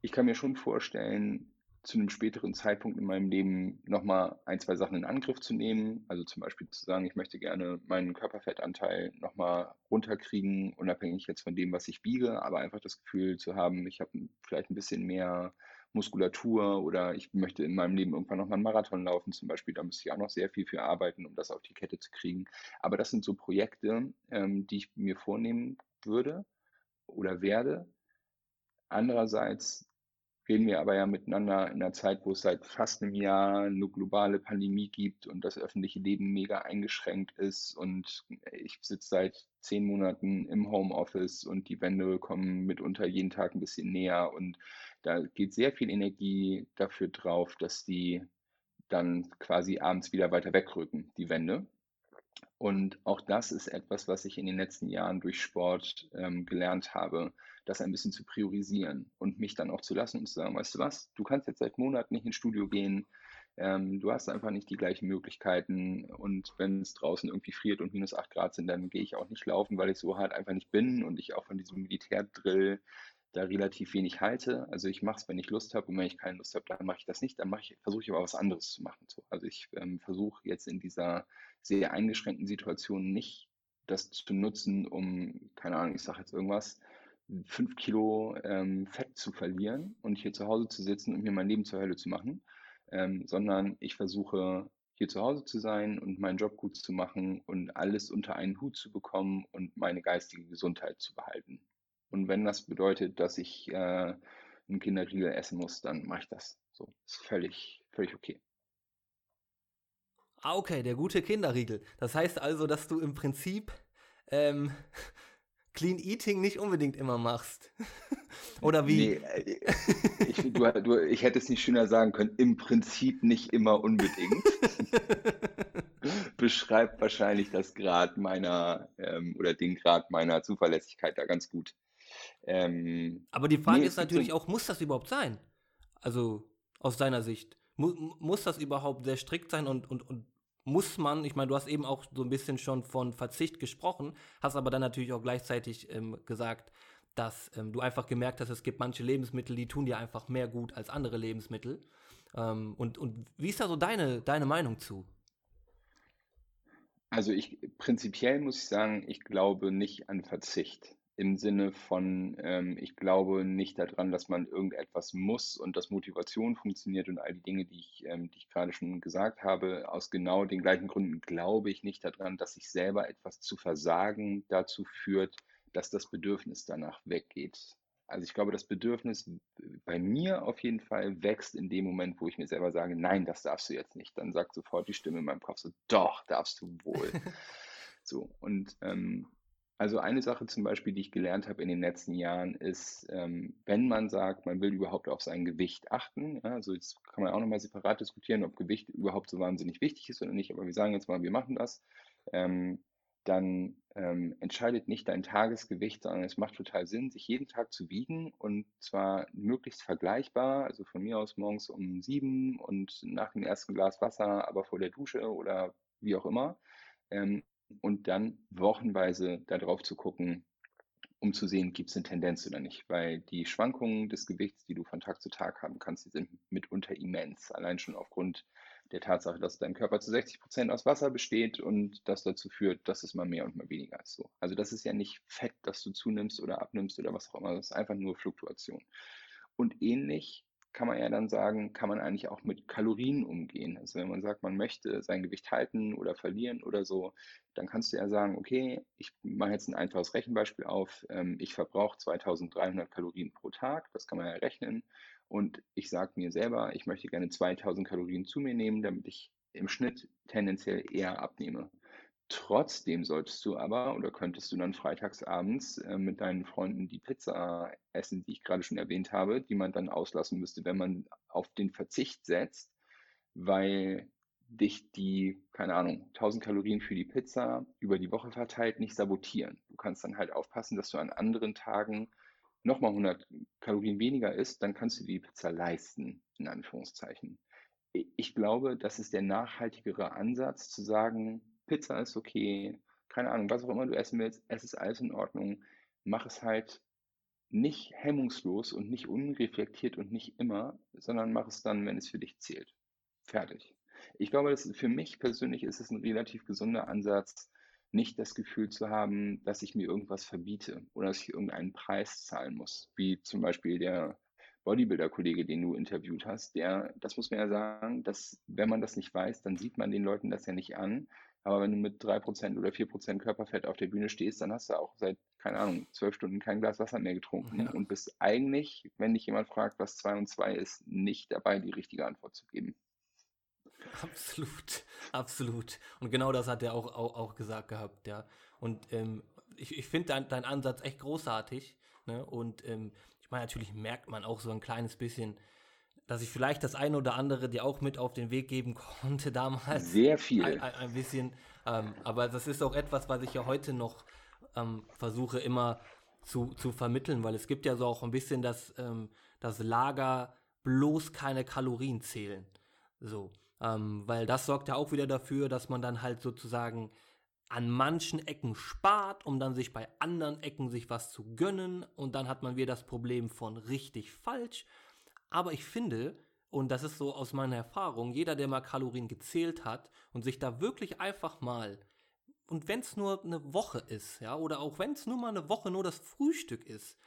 ich kann mir schon vorstellen, zu einem späteren Zeitpunkt in meinem Leben nochmal ein, zwei Sachen in Angriff zu nehmen. Also zum Beispiel zu sagen, ich möchte gerne meinen Körperfettanteil nochmal runterkriegen, unabhängig jetzt von dem, was ich wiege, aber einfach das Gefühl zu haben, ich habe vielleicht ein bisschen mehr Muskulatur oder ich möchte in meinem Leben irgendwann nochmal einen Marathon laufen zum Beispiel. Da müsste ich auch noch sehr viel für arbeiten, um das auf die Kette zu kriegen. Aber das sind so Projekte, ähm, die ich mir vornehmen würde oder werde. Andererseits reden wir aber ja miteinander in einer Zeit, wo es seit fast einem Jahr eine globale Pandemie gibt und das öffentliche Leben mega eingeschränkt ist. Und ich sitze seit zehn Monaten im Homeoffice und die Wände kommen mitunter jeden Tag ein bisschen näher. Und da geht sehr viel Energie dafür drauf, dass die dann quasi abends wieder weiter wegrücken, die Wände. Und auch das ist etwas, was ich in den letzten Jahren durch Sport ähm, gelernt habe, das ein bisschen zu priorisieren und mich dann auch zu lassen und zu sagen, weißt du was, du kannst jetzt seit Monaten nicht ins Studio gehen, ähm, du hast einfach nicht die gleichen Möglichkeiten und wenn es draußen irgendwie friert und minus 8 Grad sind, dann gehe ich auch nicht laufen, weil ich so hart einfach nicht bin und ich auch von diesem Militärdrill da relativ wenig halte. Also ich mache es, wenn ich Lust habe und wenn ich keine Lust habe, dann mache ich das nicht. Dann ich, versuche ich aber was anderes zu machen. So. Also ich ähm, versuche jetzt in dieser sehr eingeschränkten Situation nicht das zu nutzen, um, keine Ahnung, ich sage jetzt irgendwas, fünf Kilo ähm, Fett zu verlieren und hier zu Hause zu sitzen und mir mein Leben zur Hölle zu machen, ähm, sondern ich versuche hier zu Hause zu sein und meinen Job gut zu machen und alles unter einen Hut zu bekommen und meine geistige Gesundheit zu behalten. Und wenn das bedeutet, dass ich äh, einen Kinderriegel essen muss, dann mache ich das. So, ist völlig, völlig okay. Ah, okay, der gute Kinderriegel. Das heißt also, dass du im Prinzip ähm, Clean Eating nicht unbedingt immer machst. (laughs) Oder wie? Nee, äh, ich, du, du, ich hätte es nicht schöner sagen können, im Prinzip nicht immer unbedingt. (laughs) Beschreibt wahrscheinlich das Grad meiner ähm, oder den Grad meiner Zuverlässigkeit da ganz gut. Ähm, Aber die Frage nee, ist natürlich so auch, muss das überhaupt sein? Also aus deiner Sicht. Mu muss das überhaupt sehr strikt sein und, und, und muss man, ich meine, du hast eben auch so ein bisschen schon von Verzicht gesprochen, hast aber dann natürlich auch gleichzeitig ähm, gesagt, dass ähm, du einfach gemerkt hast, es gibt manche Lebensmittel, die tun dir einfach mehr gut als andere Lebensmittel. Ähm, und, und wie ist da so deine, deine Meinung zu? Also ich prinzipiell muss ich sagen, ich glaube nicht an Verzicht im Sinne von, ähm, ich glaube nicht daran, dass man irgendetwas muss und dass Motivation funktioniert und all die Dinge, die ich, ähm, die ich gerade schon gesagt habe. Aus genau den gleichen Gründen glaube ich nicht daran, dass sich selber etwas zu versagen dazu führt, dass das Bedürfnis danach weggeht. Also ich glaube, das Bedürfnis bei mir auf jeden Fall wächst in dem Moment, wo ich mir selber sage, nein, das darfst du jetzt nicht. Dann sagt sofort die Stimme in meinem Kopf so, doch, darfst du wohl. (laughs) so, und ähm, also eine Sache zum Beispiel, die ich gelernt habe in den letzten Jahren, ist, ähm, wenn man sagt, man will überhaupt auf sein Gewicht achten, ja, also jetzt kann man auch nochmal separat diskutieren, ob Gewicht überhaupt so wahnsinnig wichtig ist oder nicht, aber wir sagen jetzt mal, wir machen das, ähm, dann ähm, entscheidet nicht dein Tagesgewicht, sondern es macht total Sinn, sich jeden Tag zu wiegen und zwar möglichst vergleichbar, also von mir aus morgens um sieben und nach dem ersten Glas Wasser, aber vor der Dusche oder wie auch immer. Ähm, und dann wochenweise darauf zu gucken, um zu sehen, gibt es eine Tendenz oder nicht. Weil die Schwankungen des Gewichts, die du von Tag zu Tag haben kannst, die sind mitunter immens. Allein schon aufgrund der Tatsache, dass dein Körper zu 60 Prozent aus Wasser besteht und das dazu führt, dass es mal mehr und mal weniger ist. So. Also das ist ja nicht Fett, das du zunimmst oder abnimmst oder was auch immer. Das ist einfach nur Fluktuation. Und ähnlich kann man ja dann sagen, kann man eigentlich auch mit Kalorien umgehen. Also wenn man sagt, man möchte sein Gewicht halten oder verlieren oder so, dann kannst du ja sagen, okay, ich mache jetzt ein einfaches Rechenbeispiel auf, ähm, ich verbrauche 2300 Kalorien pro Tag, das kann man ja rechnen. Und ich sage mir selber, ich möchte gerne 2000 Kalorien zu mir nehmen, damit ich im Schnitt tendenziell eher abnehme. Trotzdem solltest du aber oder könntest du dann freitagsabends äh, mit deinen Freunden die Pizza essen, die ich gerade schon erwähnt habe, die man dann auslassen müsste, wenn man auf den Verzicht setzt, weil dich die, keine Ahnung, 1000 Kalorien für die Pizza über die Woche verteilt nicht sabotieren. Du kannst dann halt aufpassen, dass du an anderen Tagen nochmal 100 Kalorien weniger isst, dann kannst du die Pizza leisten, in Anführungszeichen. Ich glaube, das ist der nachhaltigere Ansatz, zu sagen, Pizza ist okay, keine Ahnung, was auch immer du essen willst, es ist alles in Ordnung. Mach es halt nicht hemmungslos und nicht unreflektiert und nicht immer, sondern mach es dann, wenn es für dich zählt. Fertig. Ich glaube, dass für mich persönlich ist es ein relativ gesunder Ansatz, nicht das Gefühl zu haben, dass ich mir irgendwas verbiete oder dass ich irgendeinen Preis zahlen muss, wie zum Beispiel der Bodybuilder-Kollege, den du interviewt hast, der, das muss man ja sagen, dass wenn man das nicht weiß, dann sieht man den Leuten das ja nicht an. Aber wenn du mit 3% oder 4% Körperfett auf der Bühne stehst, dann hast du auch seit, keine Ahnung, zwölf Stunden kein Glas Wasser mehr getrunken ja. und bist eigentlich, wenn dich jemand fragt, was 2 und 2 ist, nicht dabei, die richtige Antwort zu geben. Absolut, absolut. Und genau das hat er auch, auch, auch gesagt gehabt, ja. Und ähm, ich, ich finde deinen dein Ansatz echt großartig. Ne? Und ähm, ich meine, natürlich merkt man auch so ein kleines bisschen, dass ich vielleicht das eine oder andere dir auch mit auf den Weg geben (laughs) konnte damals. Sehr viel. Ein, ein, ein bisschen. Ähm, aber das ist auch etwas, was ich ja heute noch ähm, versuche immer zu, zu vermitteln, weil es gibt ja so auch ein bisschen das, ähm, das Lager bloß keine Kalorien zählen. So. Ähm, weil das sorgt ja auch wieder dafür, dass man dann halt sozusagen an manchen Ecken spart, um dann sich bei anderen Ecken sich was zu gönnen und dann hat man wieder das Problem von richtig falsch. Aber ich finde, und das ist so aus meiner Erfahrung, jeder, der mal Kalorien gezählt hat und sich da wirklich einfach mal, und wenn es nur eine Woche ist, ja, oder auch wenn es nur mal eine Woche nur das Frühstück ist,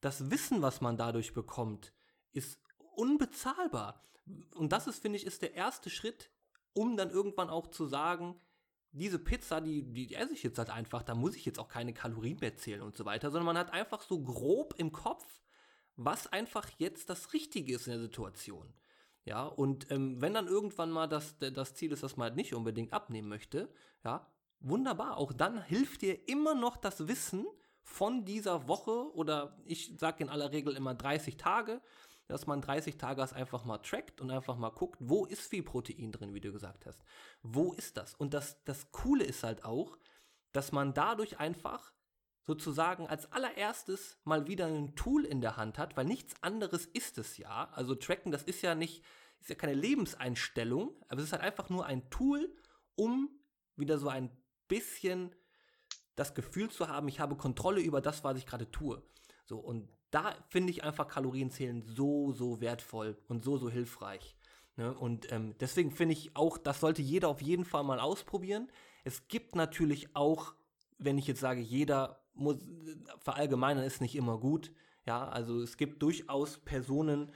das Wissen, was man dadurch bekommt, ist unbezahlbar. Und das ist, finde ich, ist der erste Schritt, um dann irgendwann auch zu sagen, diese Pizza, die, die esse ich jetzt halt einfach, da muss ich jetzt auch keine Kalorien mehr zählen und so weiter, sondern man hat einfach so grob im Kopf, was einfach jetzt das Richtige ist in der Situation. Ja, und ähm, wenn dann irgendwann mal das, das Ziel ist, dass man halt nicht unbedingt abnehmen möchte, ja, wunderbar. Auch dann hilft dir immer noch das Wissen von dieser Woche oder ich sage in aller Regel immer 30 Tage, dass man 30 Tage das einfach mal trackt und einfach mal guckt, wo ist viel Protein drin, wie du gesagt hast. Wo ist das? Und das, das Coole ist halt auch, dass man dadurch einfach sozusagen als allererstes mal wieder ein Tool in der Hand hat, weil nichts anderes ist es ja. Also tracken, das ist ja nicht, ist ja keine Lebenseinstellung, aber es ist halt einfach nur ein Tool, um wieder so ein bisschen das Gefühl zu haben, ich habe Kontrolle über das, was ich gerade tue. So, und da finde ich einfach Kalorienzählen so, so wertvoll und so, so hilfreich. Ne? Und ähm, deswegen finde ich auch, das sollte jeder auf jeden Fall mal ausprobieren. Es gibt natürlich auch, wenn ich jetzt sage, jeder muss, verallgemeinern ist nicht immer gut. Ja, also es gibt durchaus Personen,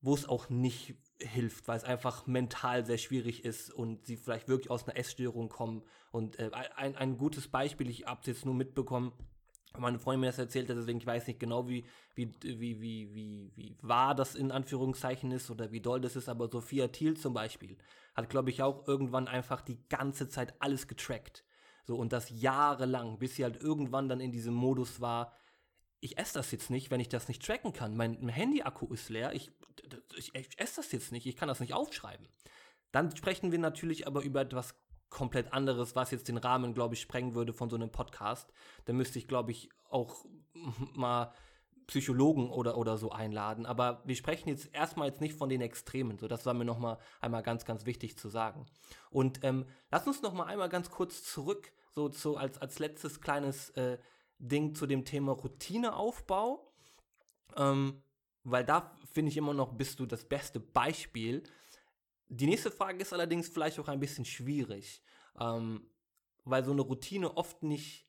wo es auch nicht hilft, weil es einfach mental sehr schwierig ist und sie vielleicht wirklich aus einer Essstörung kommen. Und äh, ein, ein gutes Beispiel, ich habe es jetzt nur mitbekommen, meine Freundin mir das erzählt hat, deswegen ich weiß nicht genau, wie, wie, wie, wie, wie, wie wahr das in Anführungszeichen ist oder wie doll das ist, aber Sophia Thiel zum Beispiel hat, glaube ich, auch irgendwann einfach die ganze Zeit alles getrackt. So, und das jahrelang, bis sie halt irgendwann dann in diesem Modus war, ich esse das jetzt nicht, wenn ich das nicht tracken kann. Mein Handy-Akku ist leer, ich, ich, ich esse das jetzt nicht, ich kann das nicht aufschreiben. Dann sprechen wir natürlich aber über etwas komplett anderes, was jetzt den Rahmen, glaube ich, sprengen würde von so einem Podcast. Da müsste ich, glaube ich, auch (laughs) mal Psychologen oder, oder so einladen. Aber wir sprechen jetzt erstmal jetzt nicht von den Extremen. So, das war mir nochmal einmal ganz, ganz wichtig zu sagen. Und ähm, lass uns nochmal einmal ganz kurz zurück, so, so als, als letztes kleines äh, Ding zu dem Thema Routineaufbau. Ähm, weil da finde ich immer noch, bist du das beste Beispiel, die nächste Frage ist allerdings vielleicht auch ein bisschen schwierig, ähm, weil so eine Routine oft nicht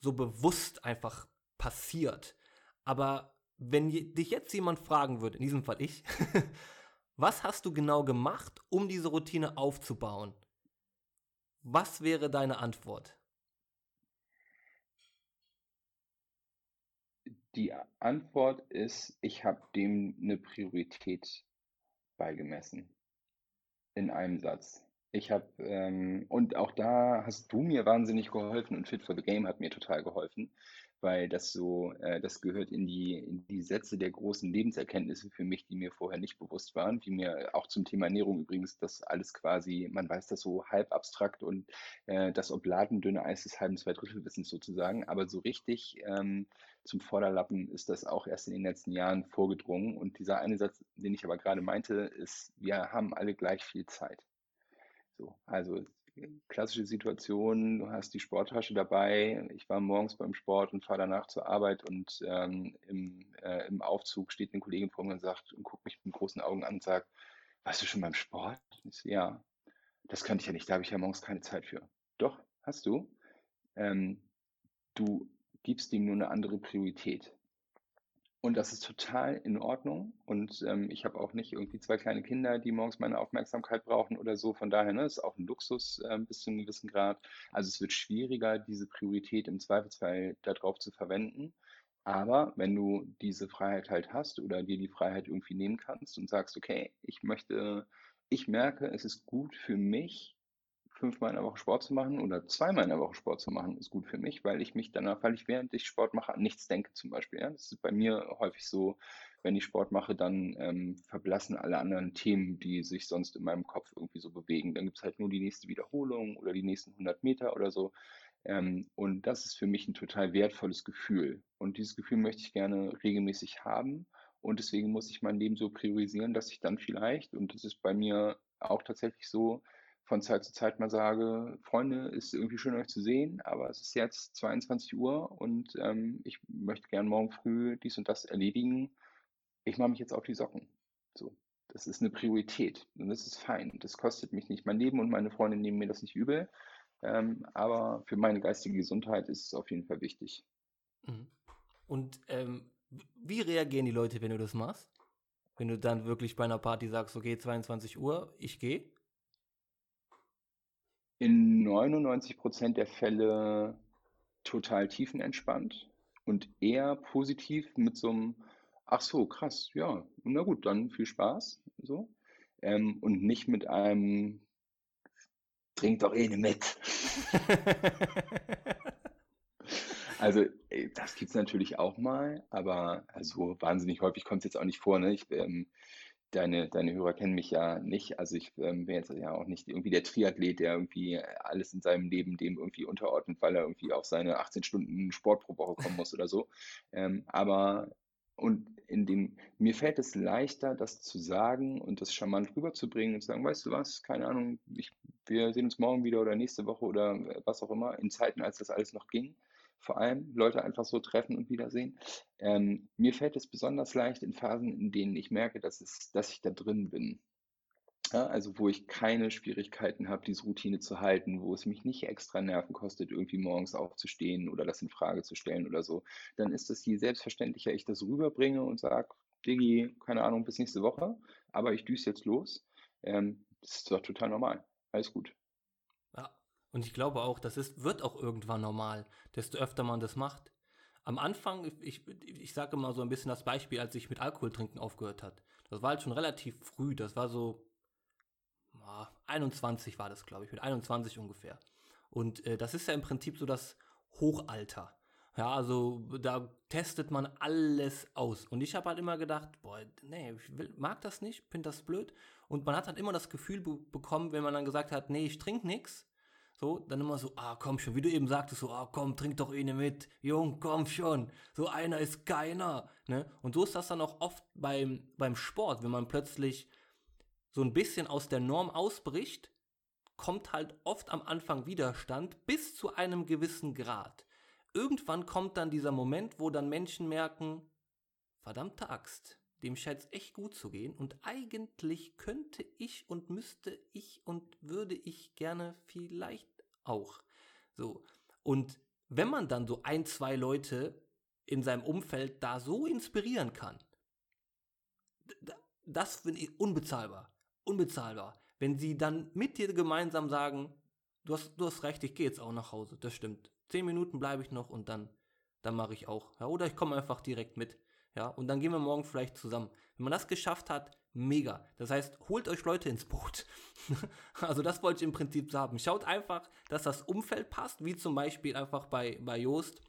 so bewusst einfach passiert. Aber wenn dich jetzt jemand fragen würde, in diesem Fall ich, (laughs) was hast du genau gemacht, um diese Routine aufzubauen? Was wäre deine Antwort? Die Antwort ist, ich habe dem eine Priorität beigemessen in einem Satz. Ich habe, ähm, und auch da hast du mir wahnsinnig geholfen und Fit for the Game hat mir total geholfen, weil das so, äh, das gehört in die, in die Sätze der großen Lebenserkenntnisse für mich, die mir vorher nicht bewusst waren, wie mir auch zum Thema Ernährung übrigens, das alles quasi, man weiß das so halb abstrakt und äh, das obladendünne Eis des halben Zweidrittelwissens sozusagen, aber so richtig ähm, zum Vorderlappen ist das auch erst in den letzten Jahren vorgedrungen. Und dieser eine Satz, den ich aber gerade meinte, ist, wir haben alle gleich viel Zeit. So, also klassische Situation, du hast die Sporttasche dabei, ich war morgens beim Sport und fahre danach zur Arbeit und ähm, im, äh, im Aufzug steht eine Kollegin vor mir und sagt und guckt mich mit großen Augen an und sagt, warst du schon beim Sport? Ich so, ja, das kann ich ja nicht, da habe ich ja morgens keine Zeit für. Doch, hast du. Ähm, du gibst ihm nur eine andere Priorität. Und das ist total in Ordnung. Und ähm, ich habe auch nicht irgendwie zwei kleine Kinder, die morgens meine Aufmerksamkeit brauchen oder so. Von daher ne, ist auch ein Luxus äh, bis zu einem gewissen Grad. Also es wird schwieriger, diese Priorität im Zweifelsfall darauf zu verwenden. Aber wenn du diese Freiheit halt hast oder dir die Freiheit irgendwie nehmen kannst und sagst, okay, ich möchte, ich merke, es ist gut für mich, fünfmal in der Woche Sport zu machen oder zweimal in der Woche Sport zu machen, ist gut für mich, weil ich mich danach, weil ich während ich Sport mache, an nichts denke zum Beispiel. Ja? Das ist bei mir häufig so, wenn ich Sport mache, dann ähm, verblassen alle anderen Themen, die sich sonst in meinem Kopf irgendwie so bewegen. Dann gibt es halt nur die nächste Wiederholung oder die nächsten 100 Meter oder so. Ähm, und das ist für mich ein total wertvolles Gefühl. Und dieses Gefühl möchte ich gerne regelmäßig haben. Und deswegen muss ich mein Leben so priorisieren, dass ich dann vielleicht, und das ist bei mir auch tatsächlich so, von Zeit zu Zeit mal sage, Freunde, ist irgendwie schön euch zu sehen, aber es ist jetzt 22 Uhr und ähm, ich möchte gern morgen früh dies und das erledigen. Ich mache mich jetzt auf die Socken. So, das ist eine Priorität und das ist fein. Das kostet mich nicht mein Leben und meine Freunde nehmen mir das nicht übel. Ähm, aber für meine geistige Gesundheit ist es auf jeden Fall wichtig. Mhm. Und ähm, wie reagieren die Leute, wenn du das machst? Wenn du dann wirklich bei einer Party sagst, okay, 22 Uhr, ich gehe? In 99 Prozent der Fälle total tiefenentspannt und eher positiv mit so einem, ach so, krass, ja, na gut, dann viel Spaß, so. Ähm, und nicht mit einem, trink doch eh ne mit. (laughs) also, das gibt es natürlich auch mal, aber also wahnsinnig häufig kommt es jetzt auch nicht vor. Ne? Ich, ähm, deine, deine Hörer kennen mich ja nicht. Also ich ähm, bin jetzt ja auch nicht irgendwie der Triathlet, der irgendwie alles in seinem Leben dem irgendwie unterordnet, weil er irgendwie auf seine 18 Stunden Sport pro Woche kommen muss oder so. Ähm, aber und in dem, mir fällt es leichter, das zu sagen und das charmant rüberzubringen und zu sagen, weißt du was, keine Ahnung, ich, wir sehen uns morgen wieder oder nächste Woche oder was auch immer, in Zeiten, als das alles noch ging vor allem Leute einfach so treffen und wiedersehen. Ähm, mir fällt es besonders leicht in Phasen, in denen ich merke, dass, es, dass ich da drin bin. Ja, also wo ich keine Schwierigkeiten habe, diese Routine zu halten, wo es mich nicht extra Nerven kostet, irgendwie morgens aufzustehen oder das in Frage zu stellen oder so, dann ist es je selbstverständlicher ich das rüberbringe und sage, Digi, keine Ahnung, bis nächste Woche, aber ich düse jetzt los. Ähm, das ist doch total normal. Alles gut. Und ich glaube auch, das ist, wird auch irgendwann normal, desto öfter man das macht. Am Anfang, ich, ich sage mal so ein bisschen das Beispiel, als ich mit Alkohol trinken aufgehört hat. Das war halt schon relativ früh, das war so 21 war das, glaube ich, mit 21 ungefähr. Und äh, das ist ja im Prinzip so das Hochalter. Ja, also da testet man alles aus. Und ich habe halt immer gedacht, boah, nee, ich will, mag das nicht, finde das blöd. Und man hat halt immer das Gefühl be bekommen, wenn man dann gesagt hat, nee, ich trinke nichts, so, dann immer so, ah, komm schon, wie du eben sagtest, so, ah, komm, trink doch eine mit, Jung, komm schon, so einer ist keiner, ne? Und so ist das dann auch oft beim, beim Sport, wenn man plötzlich so ein bisschen aus der Norm ausbricht, kommt halt oft am Anfang Widerstand bis zu einem gewissen Grad. Irgendwann kommt dann dieser Moment, wo dann Menschen merken, verdammte Axt, dem scheint es echt gut zu gehen und eigentlich könnte ich und müsste ich und würde ich gerne vielleicht auch. So. Und wenn man dann so ein, zwei Leute in seinem Umfeld da so inspirieren kann, das finde ich unbezahlbar. Unbezahlbar. Wenn sie dann mit dir gemeinsam sagen, du hast, du hast recht, ich gehe jetzt auch nach Hause, das stimmt. Zehn Minuten bleibe ich noch und dann, dann mache ich auch. Ja, oder ich komme einfach direkt mit. Ja, und dann gehen wir morgen vielleicht zusammen. Wenn man das geschafft hat, mega. Das heißt, holt euch Leute ins Boot. (laughs) also das wollte ich im Prinzip sagen. Schaut einfach, dass das Umfeld passt, wie zum Beispiel einfach bei, bei Joost.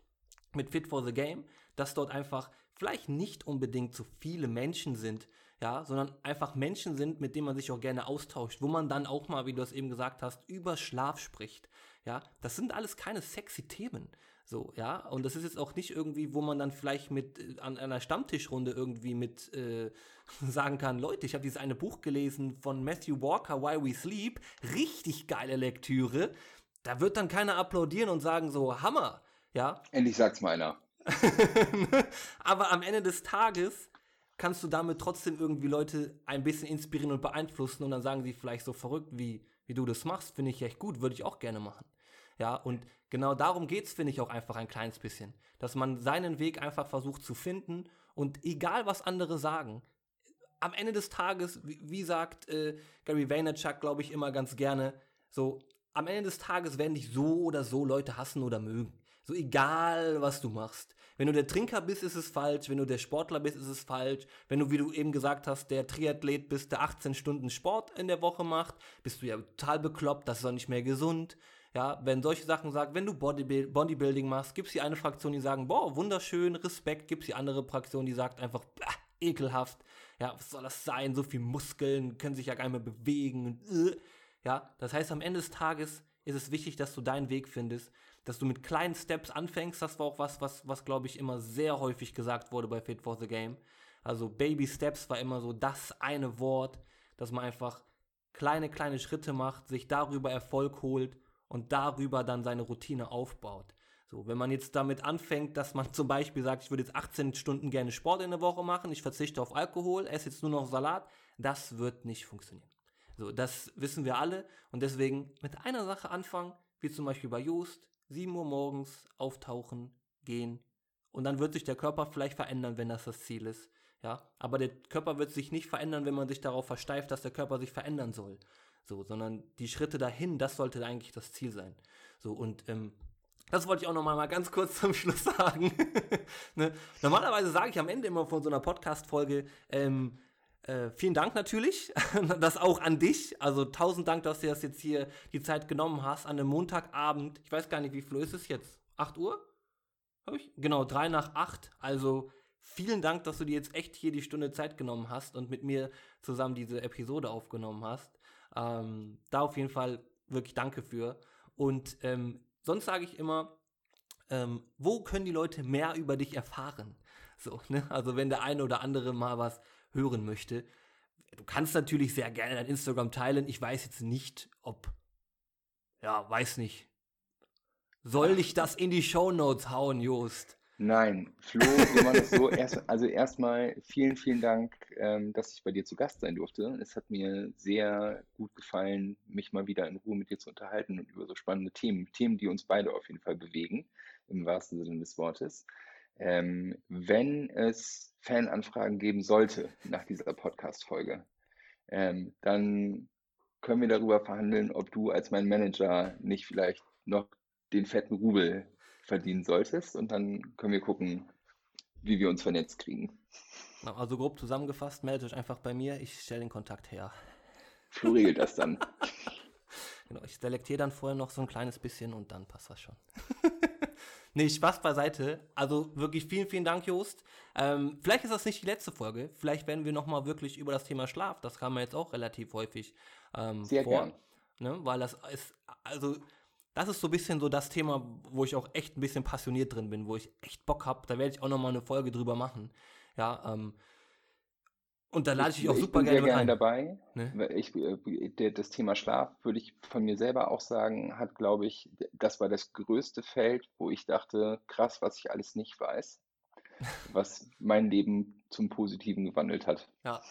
mit Fit for the Game, dass dort einfach vielleicht nicht unbedingt so viele Menschen sind, ja, sondern einfach Menschen sind, mit denen man sich auch gerne austauscht, wo man dann auch mal, wie du es eben gesagt hast, über Schlaf spricht. Ja, das sind alles keine sexy Themen. So, ja, und das ist jetzt auch nicht irgendwie, wo man dann vielleicht mit äh, an einer Stammtischrunde irgendwie mit äh, (laughs) sagen kann, Leute, ich habe dieses eine Buch gelesen von Matthew Walker, Why We Sleep, richtig geile Lektüre. Da wird dann keiner applaudieren und sagen so, Hammer, ja. Endlich sagt's mal einer. (laughs) Aber am Ende des Tages kannst du damit trotzdem irgendwie Leute ein bisschen inspirieren und beeinflussen und dann sagen sie vielleicht so verrückt, wie, wie du das machst, finde ich echt gut, würde ich auch gerne machen. Ja, und genau darum geht es, finde ich, auch einfach ein kleines bisschen. Dass man seinen Weg einfach versucht zu finden und egal was andere sagen, am Ende des Tages, wie, wie sagt äh, Gary Vaynerchuk, glaube ich, immer ganz gerne, so, am Ende des Tages werden dich so oder so Leute hassen oder mögen. So egal, was du machst. Wenn du der Trinker bist, ist es falsch. Wenn du der Sportler bist, ist es falsch. Wenn du, wie du eben gesagt hast, der Triathlet bist, der 18 Stunden Sport in der Woche macht, bist du ja total bekloppt, das ist auch nicht mehr gesund. Ja, wenn solche Sachen sagen, wenn du Bodybuild Bodybuilding machst, gibt es die eine Fraktion, die sagen, boah, wunderschön, Respekt, gibt es die andere Fraktion, die sagt einfach, bah, ekelhaft. Ja, was soll das sein? So viel Muskeln, können sich ja gar nicht mehr bewegen. Ja, das heißt, am Ende des Tages ist es wichtig, dass du deinen Weg findest, dass du mit kleinen Steps anfängst. Das war auch was, was, was glaube ich, immer sehr häufig gesagt wurde bei Fit for the Game. Also Baby Steps war immer so das eine Wort, dass man einfach kleine, kleine Schritte macht, sich darüber Erfolg holt und darüber dann seine Routine aufbaut. So, wenn man jetzt damit anfängt, dass man (laughs) zum Beispiel sagt, ich würde jetzt 18 Stunden gerne Sport in der Woche machen, ich verzichte auf Alkohol, esse jetzt nur noch Salat, das wird nicht funktionieren. So, das wissen wir alle und deswegen mit einer Sache anfangen, wie zum Beispiel bei Joost, 7 Uhr morgens auftauchen, gehen und dann wird sich der Körper vielleicht verändern, wenn das das Ziel ist. Ja, aber der Körper wird sich nicht verändern, wenn man sich darauf versteift, dass der Körper sich verändern soll. So, sondern die Schritte dahin, das sollte eigentlich das Ziel sein. So, und ähm, das wollte ich auch noch mal, ganz kurz (laughs) zum Schluss sagen. (laughs) ne? Normalerweise sage ich am Ende immer von so einer Podcast-Folge, ähm, äh, vielen Dank natürlich, (laughs) das auch an dich. Also tausend Dank, dass du das jetzt hier die Zeit genommen hast an einem Montagabend. Ich weiß gar nicht, wie viel ist es jetzt? 8 Uhr? Hab ich? Genau, drei nach acht. Also vielen Dank, dass du dir jetzt echt hier die Stunde Zeit genommen hast und mit mir zusammen diese Episode aufgenommen hast. Ähm, da auf jeden Fall wirklich Danke für. Und ähm, sonst sage ich immer, ähm, wo können die Leute mehr über dich erfahren? So, ne? Also wenn der eine oder andere mal was hören möchte. Du kannst natürlich sehr gerne dein Instagram teilen. Ich weiß jetzt nicht, ob, ja, weiß nicht. Soll ich das in die Show Notes hauen, Jost? Nein, Flo, wir machen das so. (laughs) Erst, also erstmal vielen, vielen Dank, ähm, dass ich bei dir zu Gast sein durfte. Es hat mir sehr gut gefallen, mich mal wieder in Ruhe mit dir zu unterhalten und über so spannende Themen, Themen, die uns beide auf jeden Fall bewegen, im wahrsten Sinne des Wortes. Ähm, wenn es Fananfragen geben sollte nach dieser Podcast-Folge, ähm, dann können wir darüber verhandeln, ob du als mein Manager nicht vielleicht noch den fetten Rubel verdienen solltest und dann können wir gucken, wie wir uns vernetzt kriegen. Also grob zusammengefasst, meldet euch einfach bei mir, ich stelle den Kontakt her. Flo regelt das dann. (laughs) genau, ich selektiere dann vorher noch so ein kleines bisschen und dann passt das schon. (laughs) Nee, Spaß beiseite. Also wirklich vielen, vielen Dank, Jost. Ähm, vielleicht ist das nicht die letzte Folge. Vielleicht werden wir nochmal wirklich über das Thema Schlaf. Das kam mir jetzt auch relativ häufig ähm, Sehr vor. Gern. Ne? Weil das ist, also, das ist so ein bisschen so das Thema, wo ich auch echt ein bisschen passioniert drin bin, wo ich echt Bock habe. Da werde ich auch nochmal eine Folge drüber machen. Ja, ähm, und da lade ich dich auch super gerne, gerne dabei. Ne? Ich, äh, das Thema Schlaf würde ich von mir selber auch sagen, hat, glaube ich, das war das größte Feld, wo ich dachte, krass, was ich alles nicht weiß, was mein Leben zum Positiven gewandelt hat. Ja,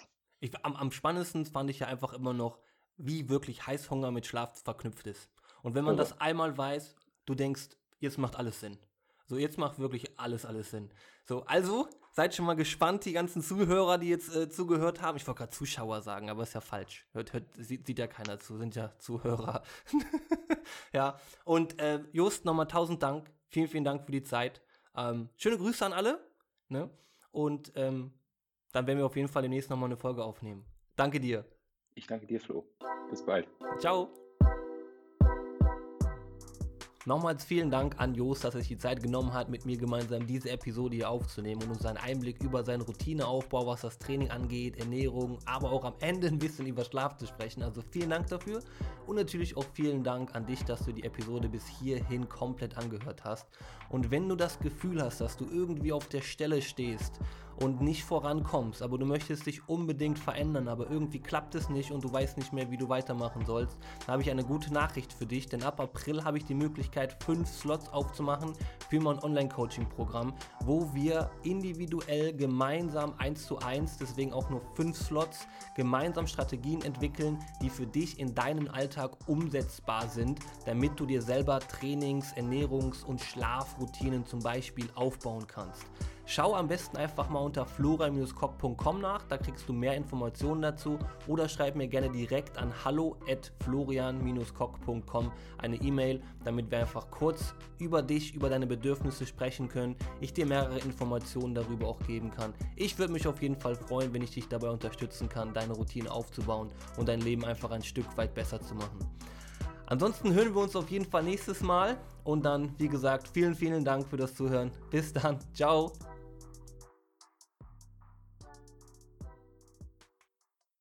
ich, am, am spannendsten fand ich ja einfach immer noch, wie wirklich Heißhunger mit Schlaf verknüpft ist. Und wenn man ja. das einmal weiß, du denkst, jetzt macht alles Sinn. So, jetzt macht wirklich alles, alles Sinn. So, also seid schon mal gespannt, die ganzen Zuhörer, die jetzt äh, zugehört haben. Ich wollte gerade Zuschauer sagen, aber ist ja falsch. Hört, hört, sieht, sieht ja keiner zu, sind ja Zuhörer. (laughs) ja, und äh, Just, nochmal tausend Dank. Vielen, vielen Dank für die Zeit. Ähm, schöne Grüße an alle. Ne? Und ähm, dann werden wir auf jeden Fall demnächst nochmal eine Folge aufnehmen. Danke dir. Ich danke dir, Flo. Bis bald. Ciao. Nochmals vielen Dank an Jost, dass er sich die Zeit genommen hat, mit mir gemeinsam diese Episode hier aufzunehmen und uns einen Einblick über seinen Routineaufbau, was das Training angeht, Ernährung, aber auch am Ende ein bisschen über Schlaf zu sprechen. Also vielen Dank dafür und natürlich auch vielen Dank an dich, dass du die Episode bis hierhin komplett angehört hast. Und wenn du das Gefühl hast, dass du irgendwie auf der Stelle stehst und nicht vorankommst, aber du möchtest dich unbedingt verändern, aber irgendwie klappt es nicht und du weißt nicht mehr, wie du weitermachen sollst, dann habe ich eine gute Nachricht für dich, denn ab April habe ich die Möglichkeit, fünf Slots aufzumachen für mein Online-Coaching-Programm, wo wir individuell gemeinsam eins zu eins, deswegen auch nur fünf Slots, gemeinsam Strategien entwickeln, die für dich in deinem Alltag umsetzbar sind, damit du dir selber Trainings-, Ernährungs- und Schlafroutinen zum Beispiel aufbauen kannst. Schau am besten einfach mal unter flora-cock.com nach, da kriegst du mehr Informationen dazu oder schreib mir gerne direkt an hallo at florian-cock.com eine E-Mail, damit wir einfach kurz über dich, über deine Bedürfnisse sprechen können, ich dir mehrere Informationen darüber auch geben kann. Ich würde mich auf jeden Fall freuen, wenn ich dich dabei unterstützen kann, deine Routine aufzubauen und dein Leben einfach ein Stück weit besser zu machen. Ansonsten hören wir uns auf jeden Fall nächstes Mal und dann, wie gesagt, vielen, vielen Dank für das Zuhören. Bis dann. Ciao.